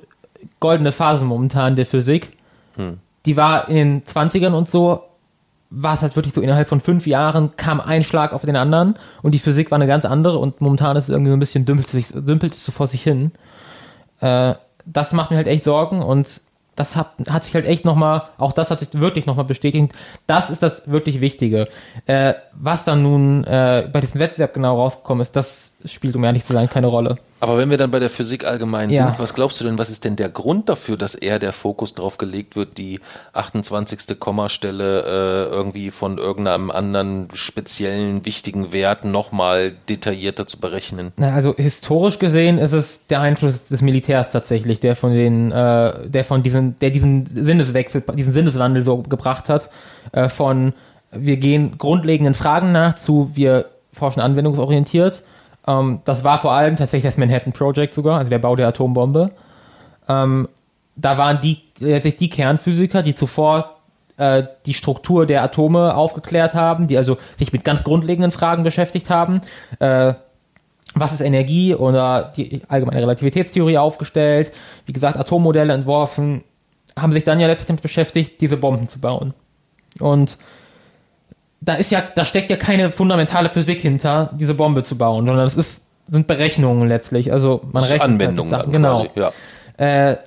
goldene Phase momentan der Physik. Hm. Die war in den 20ern und so, war es halt wirklich so innerhalb von fünf Jahren kam ein Schlag auf den anderen und die Physik war eine ganz andere und momentan ist es irgendwie so ein bisschen dümpelt, sich, dümpelt es so vor sich hin. Äh, das macht mir halt echt Sorgen und das hat, hat sich halt echt nochmal, auch das hat sich wirklich nochmal bestätigt. Das ist das wirklich Wichtige. Äh, was dann nun äh, bei diesem Wettbewerb genau rausgekommen ist, das spielt, um ehrlich zu sein, keine Rolle. Aber wenn wir dann bei der Physik allgemein ja. sind, was glaubst du denn, was ist denn der Grund dafür, dass eher der Fokus darauf gelegt wird, die 28. Kommastelle äh, irgendwie von irgendeinem anderen speziellen wichtigen Wert nochmal detaillierter zu berechnen? Na, also historisch gesehen ist es der Einfluss des Militärs tatsächlich, der von den, äh, der von diesen, der diesen Sinneswechsel, diesen Sinneswandel so gebracht hat, äh, von wir gehen grundlegenden Fragen nach zu wir forschen anwendungsorientiert ähm, das war vor allem tatsächlich das Manhattan Project sogar, also der Bau der Atombombe. Ähm, da waren die letztlich die Kernphysiker, die zuvor äh, die Struktur der Atome aufgeklärt haben, die also sich mit ganz grundlegenden Fragen beschäftigt haben. Äh, was ist Energie oder die allgemeine Relativitätstheorie aufgestellt, wie gesagt, Atommodelle entworfen, haben sich dann ja damit beschäftigt, diese Bomben zu bauen. Und da ist ja, da steckt ja keine fundamentale Physik hinter, diese Bombe zu bauen, sondern das ist, sind Berechnungen letztlich. Also man das rechnet Anwendungen halt, genau. Quasi, ja. Äh,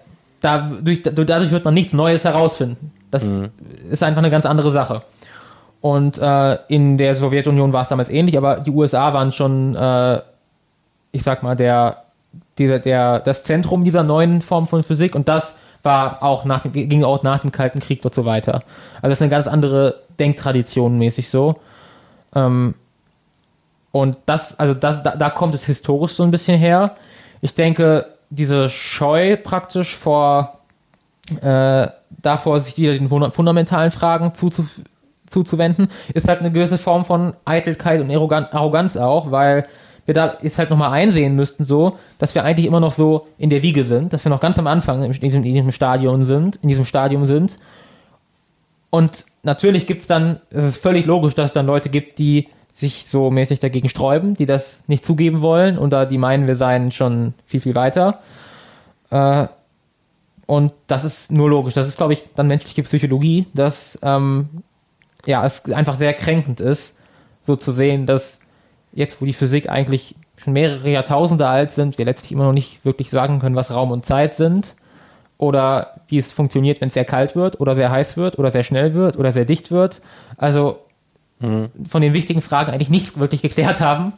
dadurch, dadurch wird man nichts Neues herausfinden. Das mhm. ist einfach eine ganz andere Sache. Und äh, in der Sowjetunion war es damals ähnlich, aber die USA waren schon, äh, ich sag mal, der, dieser, der, das Zentrum dieser neuen Form von Physik und das war auch nach dem, ging auch nach dem Kalten Krieg dort so weiter. Also das ist eine ganz andere Denktradition mäßig so. Ähm, und das, also das, da, da kommt es historisch so ein bisschen her. Ich denke, diese Scheu praktisch vor äh, davor, sich wieder den fundamentalen Fragen zuzu, zuzuwenden, ist halt eine gewisse Form von Eitelkeit und Arroganz auch, weil wir da jetzt halt nochmal einsehen müssten, so, dass wir eigentlich immer noch so in der Wiege sind, dass wir noch ganz am Anfang in diesem, in diesem Stadion sind, in diesem Stadium sind. Und natürlich gibt es dann, es ist völlig logisch, dass es dann Leute gibt, die sich so mäßig dagegen sträuben, die das nicht zugeben wollen oder die meinen, wir seien schon viel, viel weiter. Äh, und das ist nur logisch. Das ist, glaube ich, dann menschliche Psychologie, dass ähm, ja, es einfach sehr kränkend ist, so zu sehen, dass jetzt, wo die Physik eigentlich schon mehrere Jahrtausende alt sind, wir letztlich immer noch nicht wirklich sagen können, was Raum und Zeit sind oder wie es funktioniert, wenn es sehr kalt wird oder sehr heiß wird oder sehr schnell wird oder sehr dicht wird. Also mhm. von den wichtigen Fragen eigentlich nichts wirklich geklärt haben.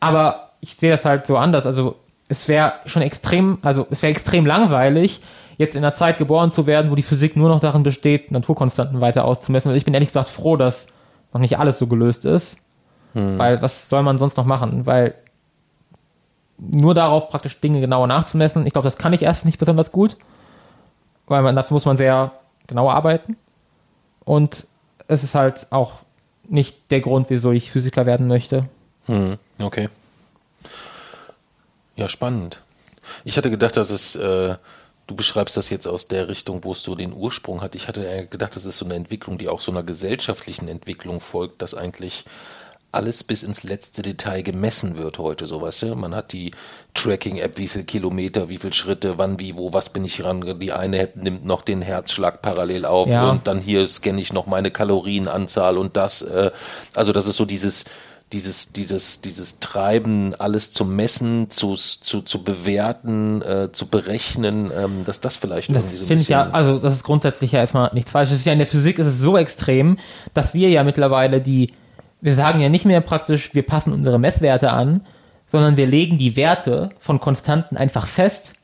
Aber ich sehe das halt so anders. Also es wäre schon extrem, also es wäre extrem langweilig, jetzt in einer Zeit geboren zu werden, wo die Physik nur noch darin besteht, Naturkonstanten weiter auszumessen. Also ich bin ehrlich gesagt froh, dass noch nicht alles so gelöst ist. Hm. Weil was soll man sonst noch machen? Weil nur darauf praktisch Dinge genauer nachzumessen, ich glaube, das kann ich erst nicht besonders gut, weil man, dafür muss man sehr genau arbeiten. Und es ist halt auch nicht der Grund, wieso ich Physiker werden möchte. Hm, okay. Ja, spannend. Ich hatte gedacht, dass es, äh, du beschreibst das jetzt aus der Richtung, wo es so den Ursprung hat. Ich hatte gedacht, das ist so eine Entwicklung, die auch so einer gesellschaftlichen Entwicklung folgt, dass eigentlich alles bis ins letzte Detail gemessen wird heute, so weißt du. Man hat die Tracking-App, wie viel Kilometer, wie viel Schritte, wann, wie, wo, was bin ich ran. Die eine App nimmt noch den Herzschlag parallel auf ja. und dann hier scanne ich noch meine Kalorienanzahl und das. Äh, also das ist so dieses dieses, dieses, dieses Treiben, alles zu messen, zu, zu, zu bewerten, äh, zu berechnen, ähm, dass das vielleicht das irgendwie so ein bisschen... Ja, also das ist grundsätzlich ja erstmal nichts falsch. Es ist ja in der Physik ist es so extrem, dass wir ja mittlerweile die wir sagen ja nicht mehr praktisch, wir passen unsere Messwerte an, sondern wir legen die Werte von Konstanten einfach fest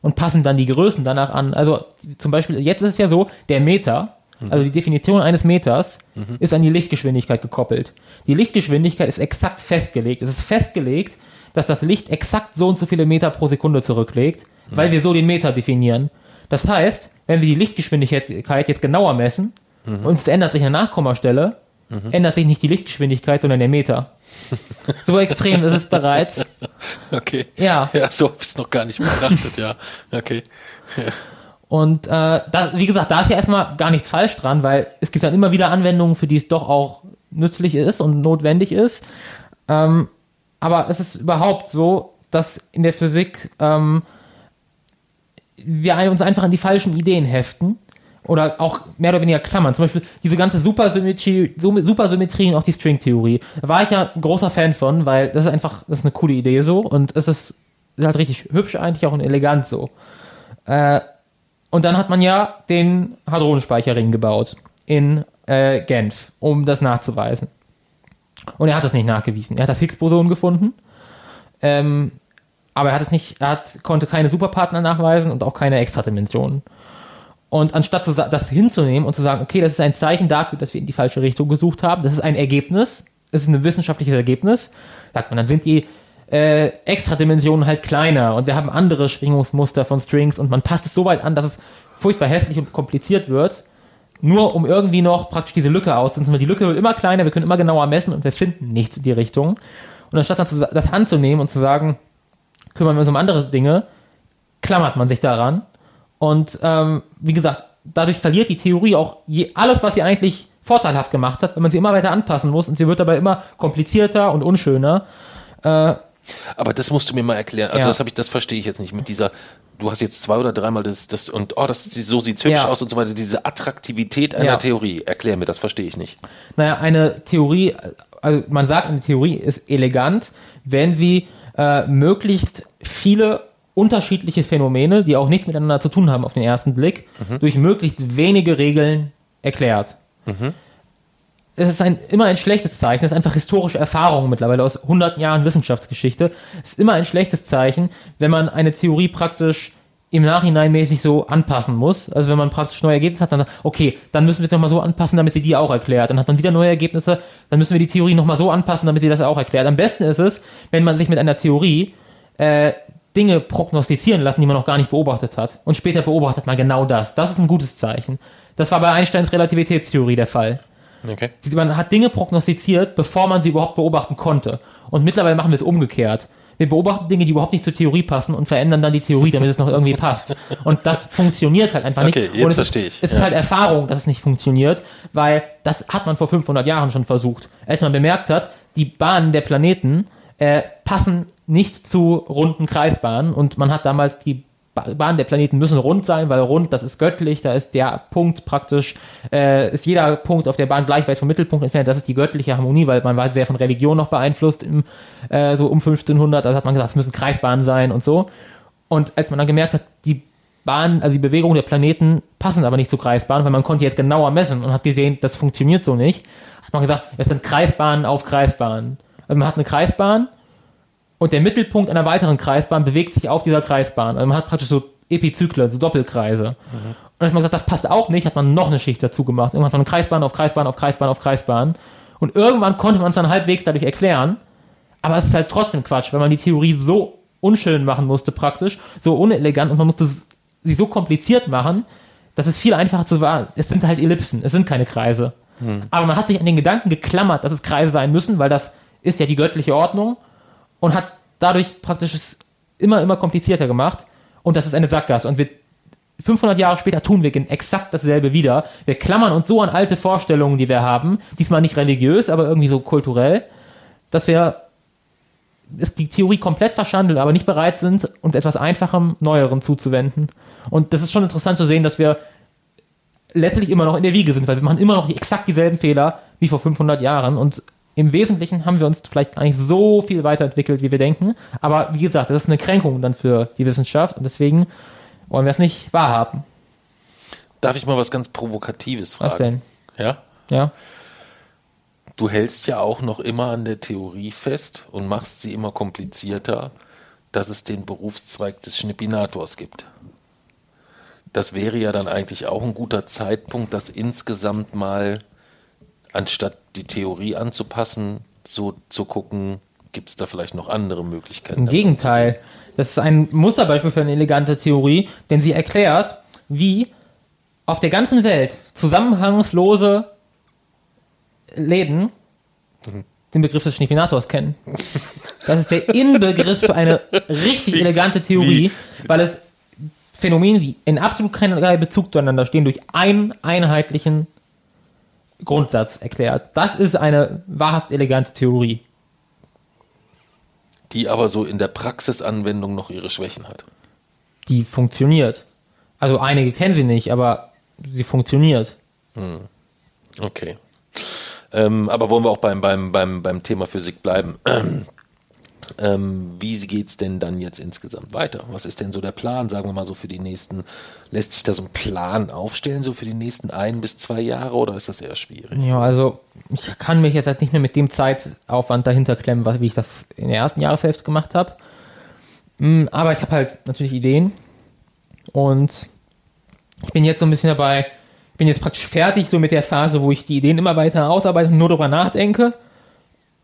und passen dann die Größen danach an. Also zum Beispiel, jetzt ist es ja so, der Meter, mhm. also die Definition eines Meters, mhm. ist an die Lichtgeschwindigkeit gekoppelt. Die Lichtgeschwindigkeit ist exakt festgelegt. Es ist festgelegt, dass das Licht exakt so und so viele Meter pro Sekunde zurücklegt, mhm. weil wir so den Meter definieren. Das heißt, wenn wir die Lichtgeschwindigkeit jetzt genauer messen mhm. und es ändert sich eine Nachkommastelle, mhm. ändert sich nicht die Lichtgeschwindigkeit, sondern der Meter. so extrem ist es bereits. Okay. Ja. Ja, so habe ich es noch gar nicht betrachtet, ja. Okay. Und äh, da, wie gesagt, da ist ja erstmal gar nichts falsch dran, weil es gibt dann immer wieder Anwendungen, für die es doch auch nützlich ist und notwendig ist. Ähm, aber es ist überhaupt so, dass in der Physik ähm, wir uns einfach an die falschen Ideen heften oder auch mehr oder weniger klammern. Zum Beispiel diese ganze Supersymmetrie, Supersymmetrie und auch die Stringtheorie. Da war ich ja ein großer Fan von, weil das ist einfach, das ist eine coole Idee so und es ist halt richtig hübsch eigentlich auch und elegant so. Äh, und dann hat man ja den Hadronenspeicherring gebaut in äh, Genf, um das nachzuweisen. Und er hat es nicht nachgewiesen. Er hat das Higgs-Boson gefunden. Ähm, aber er hat es nicht, er hat, konnte keine Superpartner nachweisen und auch keine Extradimensionen. Und anstatt das hinzunehmen und zu sagen, okay, das ist ein Zeichen dafür, dass wir in die falsche Richtung gesucht haben, das ist ein Ergebnis, es ist ein wissenschaftliches Ergebnis, sagt man, dann sind die äh, Extradimensionen halt kleiner und wir haben andere Schwingungsmuster von Strings und man passt es so weit an, dass es furchtbar hässlich und kompliziert wird, nur um irgendwie noch praktisch diese Lücke auszunutzen. Die Lücke wird immer kleiner, wir können immer genauer messen und wir finden nichts in die Richtung. Und anstatt das anzunehmen und zu sagen, kümmern wir uns um andere Dinge, klammert man sich daran. Und ähm, wie gesagt, dadurch verliert die Theorie auch je, alles, was sie eigentlich vorteilhaft gemacht hat, wenn man sie immer weiter anpassen muss und sie wird dabei immer komplizierter und unschöner. Äh, aber das musst du mir mal erklären. Also ja. das habe ich, das verstehe ich jetzt nicht mit dieser. Du hast jetzt zwei oder dreimal das, das und oh, das so sieht's hübsch ja. aus und so weiter. Diese Attraktivität einer ja. Theorie. Erklär mir, das verstehe ich nicht. Naja, eine Theorie, also man sagt, eine Theorie ist elegant, wenn sie äh, möglichst viele unterschiedliche Phänomene, die auch nichts miteinander zu tun haben auf den ersten Blick, mhm. durch möglichst wenige Regeln erklärt. Mhm es ist ein, immer ein schlechtes Zeichen, das ist einfach historische Erfahrung mittlerweile aus 100 Jahren Wissenschaftsgeschichte. Es ist immer ein schlechtes Zeichen, wenn man eine Theorie praktisch im Nachhinein mäßig so anpassen muss. Also wenn man praktisch neue Ergebnisse hat, dann okay, dann müssen wir es nochmal so anpassen, damit sie die auch erklärt. Dann hat man wieder neue Ergebnisse, dann müssen wir die Theorie nochmal so anpassen, damit sie das auch erklärt. Am besten ist es, wenn man sich mit einer Theorie äh, Dinge prognostizieren lassen, die man noch gar nicht beobachtet hat. Und später beobachtet man genau das. Das ist ein gutes Zeichen. Das war bei Einsteins Relativitätstheorie der Fall. Okay. Man hat Dinge prognostiziert, bevor man sie überhaupt beobachten konnte. Und mittlerweile machen wir es umgekehrt. Wir beobachten Dinge, die überhaupt nicht zur Theorie passen und verändern dann die Theorie, damit es noch irgendwie passt. Und das funktioniert halt einfach okay, nicht. Okay, jetzt verstehe ich. Es ist ja. halt Erfahrung, dass es nicht funktioniert, weil das hat man vor 500 Jahren schon versucht. Als man bemerkt hat, die Bahnen der Planeten äh, passen nicht zu runden Kreisbahnen und man hat damals die Bahnen der Planeten müssen rund sein, weil rund, das ist göttlich, da ist der Punkt praktisch, äh, ist jeder Punkt auf der Bahn gleich weit vom Mittelpunkt entfernt, das ist die göttliche Harmonie, weil man war sehr von Religion noch beeinflusst, im, äh, so um 1500, also hat man gesagt, es müssen Kreisbahnen sein und so. Und als man dann gemerkt hat, die Bahnen, also die Bewegungen der Planeten passen aber nicht zu Kreisbahnen, weil man konnte jetzt genauer messen und hat gesehen, das funktioniert so nicht, hat man gesagt, es sind Kreisbahnen auf Kreisbahnen. Also man hat eine Kreisbahn und der Mittelpunkt einer weiteren Kreisbahn bewegt sich auf dieser Kreisbahn. Also man hat praktisch so Epizyklen, so Doppelkreise. Mhm. Und als man gesagt, das passt auch nicht, hat man noch eine Schicht dazu gemacht. Irgendwann hat man Kreisbahn auf Kreisbahn auf Kreisbahn auf Kreisbahn. Und irgendwann konnte man es dann halbwegs dadurch erklären. Aber es ist halt trotzdem Quatsch, weil man die Theorie so unschön machen musste praktisch, so unelegant und man musste sie so kompliziert machen, dass es viel einfacher zu war. Es sind halt Ellipsen, es sind keine Kreise. Mhm. Aber man hat sich an den Gedanken geklammert, dass es Kreise sein müssen, weil das ist ja die göttliche Ordnung und hat dadurch praktisch es immer, immer komplizierter gemacht. Und das ist eine Sackgasse. Und wir 500 Jahre später tun wir exakt dasselbe wieder. Wir klammern uns so an alte Vorstellungen, die wir haben, diesmal nicht religiös, aber irgendwie so kulturell, dass wir die Theorie komplett verschandeln, aber nicht bereit sind, uns etwas Einfachem, Neuerem zuzuwenden. Und das ist schon interessant zu sehen, dass wir letztlich immer noch in der Wiege sind, weil wir machen immer noch exakt dieselben Fehler wie vor 500 Jahren und im Wesentlichen haben wir uns vielleicht gar nicht so viel weiterentwickelt, wie wir denken. Aber wie gesagt, das ist eine Kränkung dann für die Wissenschaft und deswegen wollen wir es nicht wahrhaben. Darf ich mal was ganz Provokatives fragen? Was denn? Ja? Ja. Du hältst ja auch noch immer an der Theorie fest und machst sie immer komplizierter, dass es den Berufszweig des Schnippinators gibt. Das wäre ja dann eigentlich auch ein guter Zeitpunkt, das insgesamt mal anstatt die Theorie anzupassen, so zu gucken, gibt es da vielleicht noch andere Möglichkeiten? Im Gegenteil. Das ist ein Musterbeispiel für eine elegante Theorie, denn sie erklärt, wie auf der ganzen Welt zusammenhangslose Läden mhm. den Begriff des Schnipinators kennen. Das ist der Inbegriff für eine richtig wie, elegante Theorie, wie? weil es Phänomene, die in absolut keinerlei Bezug zueinander stehen, durch einen einheitlichen Grundsatz erklärt. Das ist eine wahrhaft elegante Theorie. Die aber so in der Praxisanwendung noch ihre Schwächen hat. Die funktioniert. Also einige kennen sie nicht, aber sie funktioniert. Okay. Ähm, aber wollen wir auch beim, beim, beim, beim Thema Physik bleiben? Ähm, wie geht's denn dann jetzt insgesamt weiter? Was ist denn so der Plan, sagen wir mal so für die nächsten, lässt sich da so ein Plan aufstellen, so für die nächsten ein bis zwei Jahre oder ist das eher schwierig? Ja, also ich kann mich jetzt halt nicht mehr mit dem Zeitaufwand dahinter klemmen, wie ich das in der ersten Jahreshälfte gemacht habe. Mm, Aber ich habe halt natürlich Ideen und ich bin jetzt so ein bisschen dabei, ich bin jetzt praktisch fertig so mit der Phase, wo ich die Ideen immer weiter ausarbeite und nur darüber nachdenke.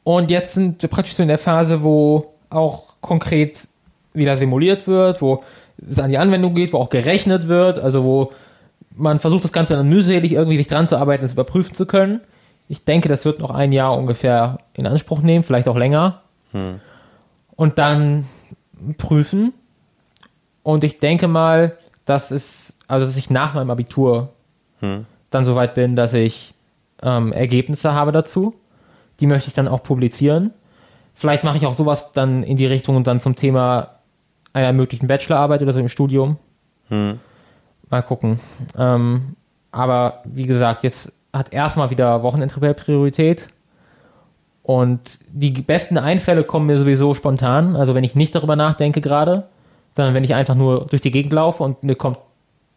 Und jetzt sind wir praktisch so in der Phase, wo auch konkret wieder simuliert wird, wo es an die Anwendung geht, wo auch gerechnet wird, also wo man versucht, das Ganze dann mühselig irgendwie sich dran zu arbeiten, es überprüfen zu können. Ich denke, das wird noch ein Jahr ungefähr in Anspruch nehmen, vielleicht auch länger. Und dann prüfen. Und ich denke mal, dass es, also dass ich nach meinem Abitur dann soweit bin, dass ich ähm, Ergebnisse habe dazu. Die möchte ich dann auch publizieren. Vielleicht mache ich auch sowas dann in die Richtung und dann zum Thema einer möglichen Bachelorarbeit oder so im Studium. Mal gucken. Ähm, aber wie gesagt, jetzt hat erstmal wieder Wochenendrebell Priorität. Und die besten Einfälle kommen mir sowieso spontan. Also wenn ich nicht darüber nachdenke gerade, sondern wenn ich einfach nur durch die Gegend laufe und mir kommt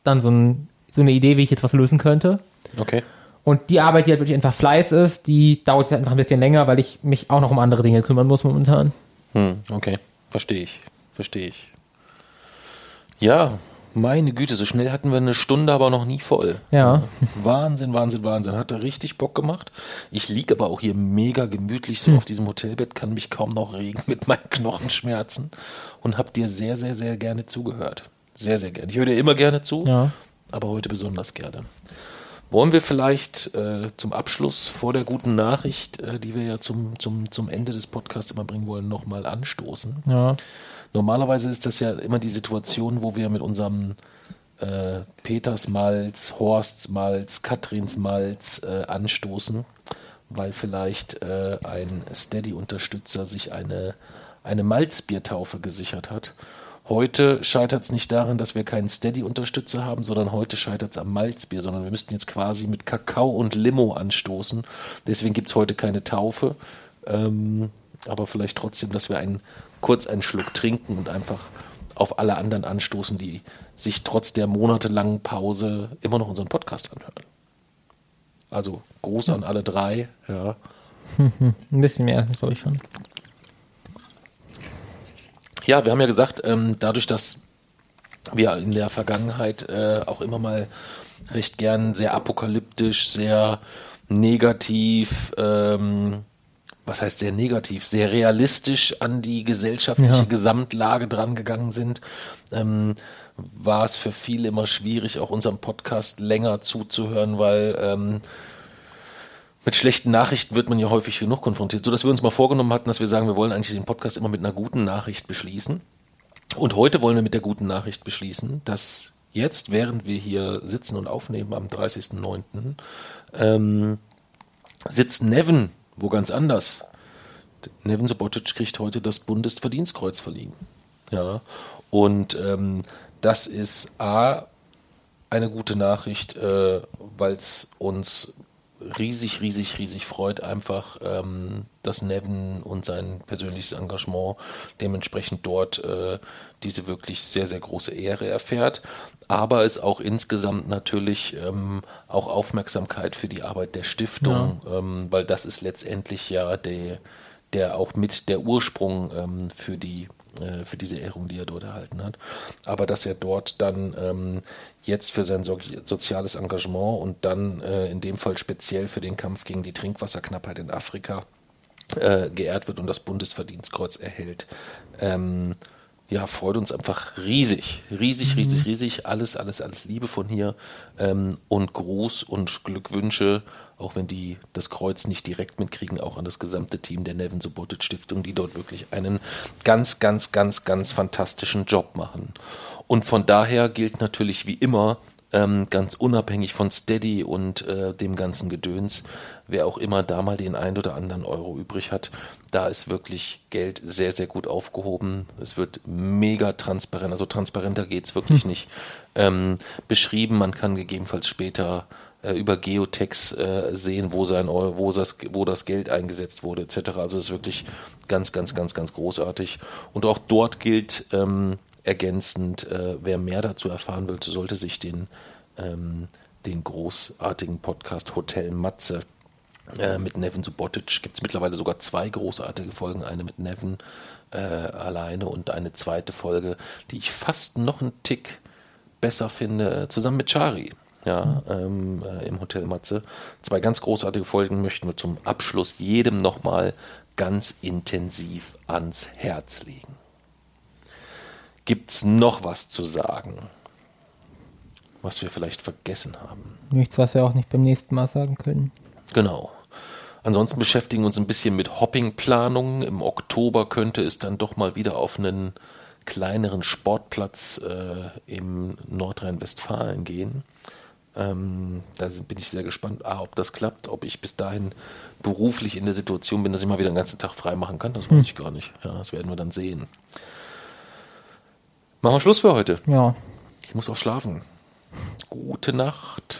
dann so, ein, so eine Idee, wie ich jetzt was lösen könnte. Okay. Und die Arbeit, die halt wirklich einfach Fleiß ist, die dauert jetzt einfach ein bisschen länger, weil ich mich auch noch um andere Dinge kümmern muss momentan. Hm, okay, verstehe ich, verstehe ich. Ja, meine Güte, so schnell hatten wir eine Stunde, aber noch nie voll. Ja. Wahnsinn, Wahnsinn, Wahnsinn. Hat er richtig Bock gemacht. Ich liege aber auch hier mega gemütlich so auf diesem Hotelbett, kann mich kaum noch regen mit meinen Knochenschmerzen und hab dir sehr, sehr, sehr gerne zugehört. Sehr, sehr gerne. Ich höre dir immer gerne zu, Ja. aber heute besonders gerne. Wollen wir vielleicht äh, zum Abschluss vor der guten Nachricht, äh, die wir ja zum, zum, zum Ende des Podcasts immer bringen wollen, nochmal anstoßen? Ja. Normalerweise ist das ja immer die Situation, wo wir mit unserem äh, Peters Malz, Horsts Malz, Katrins Malz äh, anstoßen, weil vielleicht äh, ein Steady-Unterstützer sich eine, eine Malzbiertaufe gesichert hat. Heute scheitert es nicht daran, dass wir keinen Steady-Unterstützer haben, sondern heute scheitert es am Malzbier, sondern wir müssten jetzt quasi mit Kakao und Limo anstoßen. Deswegen gibt es heute keine Taufe. Ähm, aber vielleicht trotzdem, dass wir einen, kurz einen Schluck trinken und einfach auf alle anderen anstoßen, die sich trotz der monatelangen Pause immer noch unseren Podcast anhören. Also Gruß an alle drei. Ja. Ein bisschen mehr, glaube ich schon. Ja, wir haben ja gesagt, ähm, dadurch, dass wir in der Vergangenheit äh, auch immer mal recht gern sehr apokalyptisch, sehr negativ, ähm, was heißt sehr negativ, sehr realistisch an die gesellschaftliche Ja. Gesamtlage drangegangen sind, ähm, war es für viele immer schwierig, auch unserem Podcast länger zuzuhören, weil ähm, mit schlechten Nachrichten wird man ja häufig genug konfrontiert, so dass wir uns mal vorgenommen hatten, dass wir sagen, wir wollen eigentlich den Podcast immer mit einer guten Nachricht beschließen. Und heute wollen wir mit der guten Nachricht beschließen, dass jetzt, während wir hier sitzen und aufnehmen am 30.09., ähm, sitzt Nevin wo ganz anders. Nevin Subotic kriegt heute das Bundesverdienstkreuz verliehen. Ja, und ähm, das ist A, eine gute Nachricht, äh, weil es uns riesig, riesig, riesig freut, einfach, ähm, dass Nevin und sein persönliches Engagement dementsprechend dort äh, diese wirklich sehr, sehr große Ehre erfährt. Aber es auch insgesamt natürlich ähm, auch Aufmerksamkeit für die Arbeit der Stiftung, ähm, weil das ist letztendlich ja der, der auch mit der Ursprung ähm, für die für diese Ehrung, die er dort erhalten hat. Aber dass er dort dann ähm, jetzt für sein so soziales Engagement und dann äh, in dem Fall speziell für den Kampf gegen die Trinkwasserknappheit in Afrika äh, geehrt wird und das Bundesverdienstkreuz erhält. Ähm, ja, freut uns einfach riesig, riesig, riesig, riesig. Alles, alles, alles Liebe von hier ähm, und Gruß und Glückwünsche, auch wenn die das Kreuz nicht direkt mitkriegen, auch an das gesamte Team der Nevin Subotic Stiftung, die dort wirklich einen ganz, ganz, ganz, ganz fantastischen Job machen. Und von daher gilt natürlich wie immer ähm, ganz unabhängig von Steady und äh, dem ganzen Gedöns, wer auch immer da mal den ein oder anderen Euro übrig hat, da ist wirklich Geld sehr, sehr gut aufgehoben. Es wird mega transparent, also transparenter geht's wirklich hm. nicht. Ähm, beschrieben, man kann gegebenenfalls später äh, über Geotex äh, sehen, wo sein Euro, wo das, wo das Geld eingesetzt wurde, etc. Also es ist wirklich ganz, ganz, ganz, ganz großartig. Und auch dort gilt, ähm, ergänzend, äh, wer mehr dazu erfahren will, sollte sich den, ähm, den großartigen Podcast Hotel Matze äh, mit Nevin Subotic, gibt es mittlerweile sogar zwei großartige Folgen, eine mit Nevin äh, alleine und eine zweite Folge, die ich fast noch einen Tick besser finde, zusammen mit Chari. Ja, ähm, äh, im Hotel Matze. Zwei ganz großartige Folgen möchten wir zum Abschluss jedem nochmal ganz intensiv ans Herz legen. Gibt es noch was zu sagen, was wir vielleicht vergessen haben? Nichts, was wir auch nicht beim nächsten Mal sagen können. Genau. Ansonsten beschäftigen wir uns ein bisschen mit Hoppingplanungen. Im Oktober könnte es dann doch mal wieder auf einen kleineren Sportplatz äh, im Nordrhein-Westfalen gehen. Ähm, da bin ich sehr gespannt, A, ob das klappt, ob ich bis dahin beruflich in der Situation bin, dass ich mal wieder den ganzen Tag frei machen kann. Das weiß hm. ich gar nicht. Ja, das werden wir dann sehen. Machen wir Schluss für heute. Ja. Ich muss auch schlafen. Gute Nacht.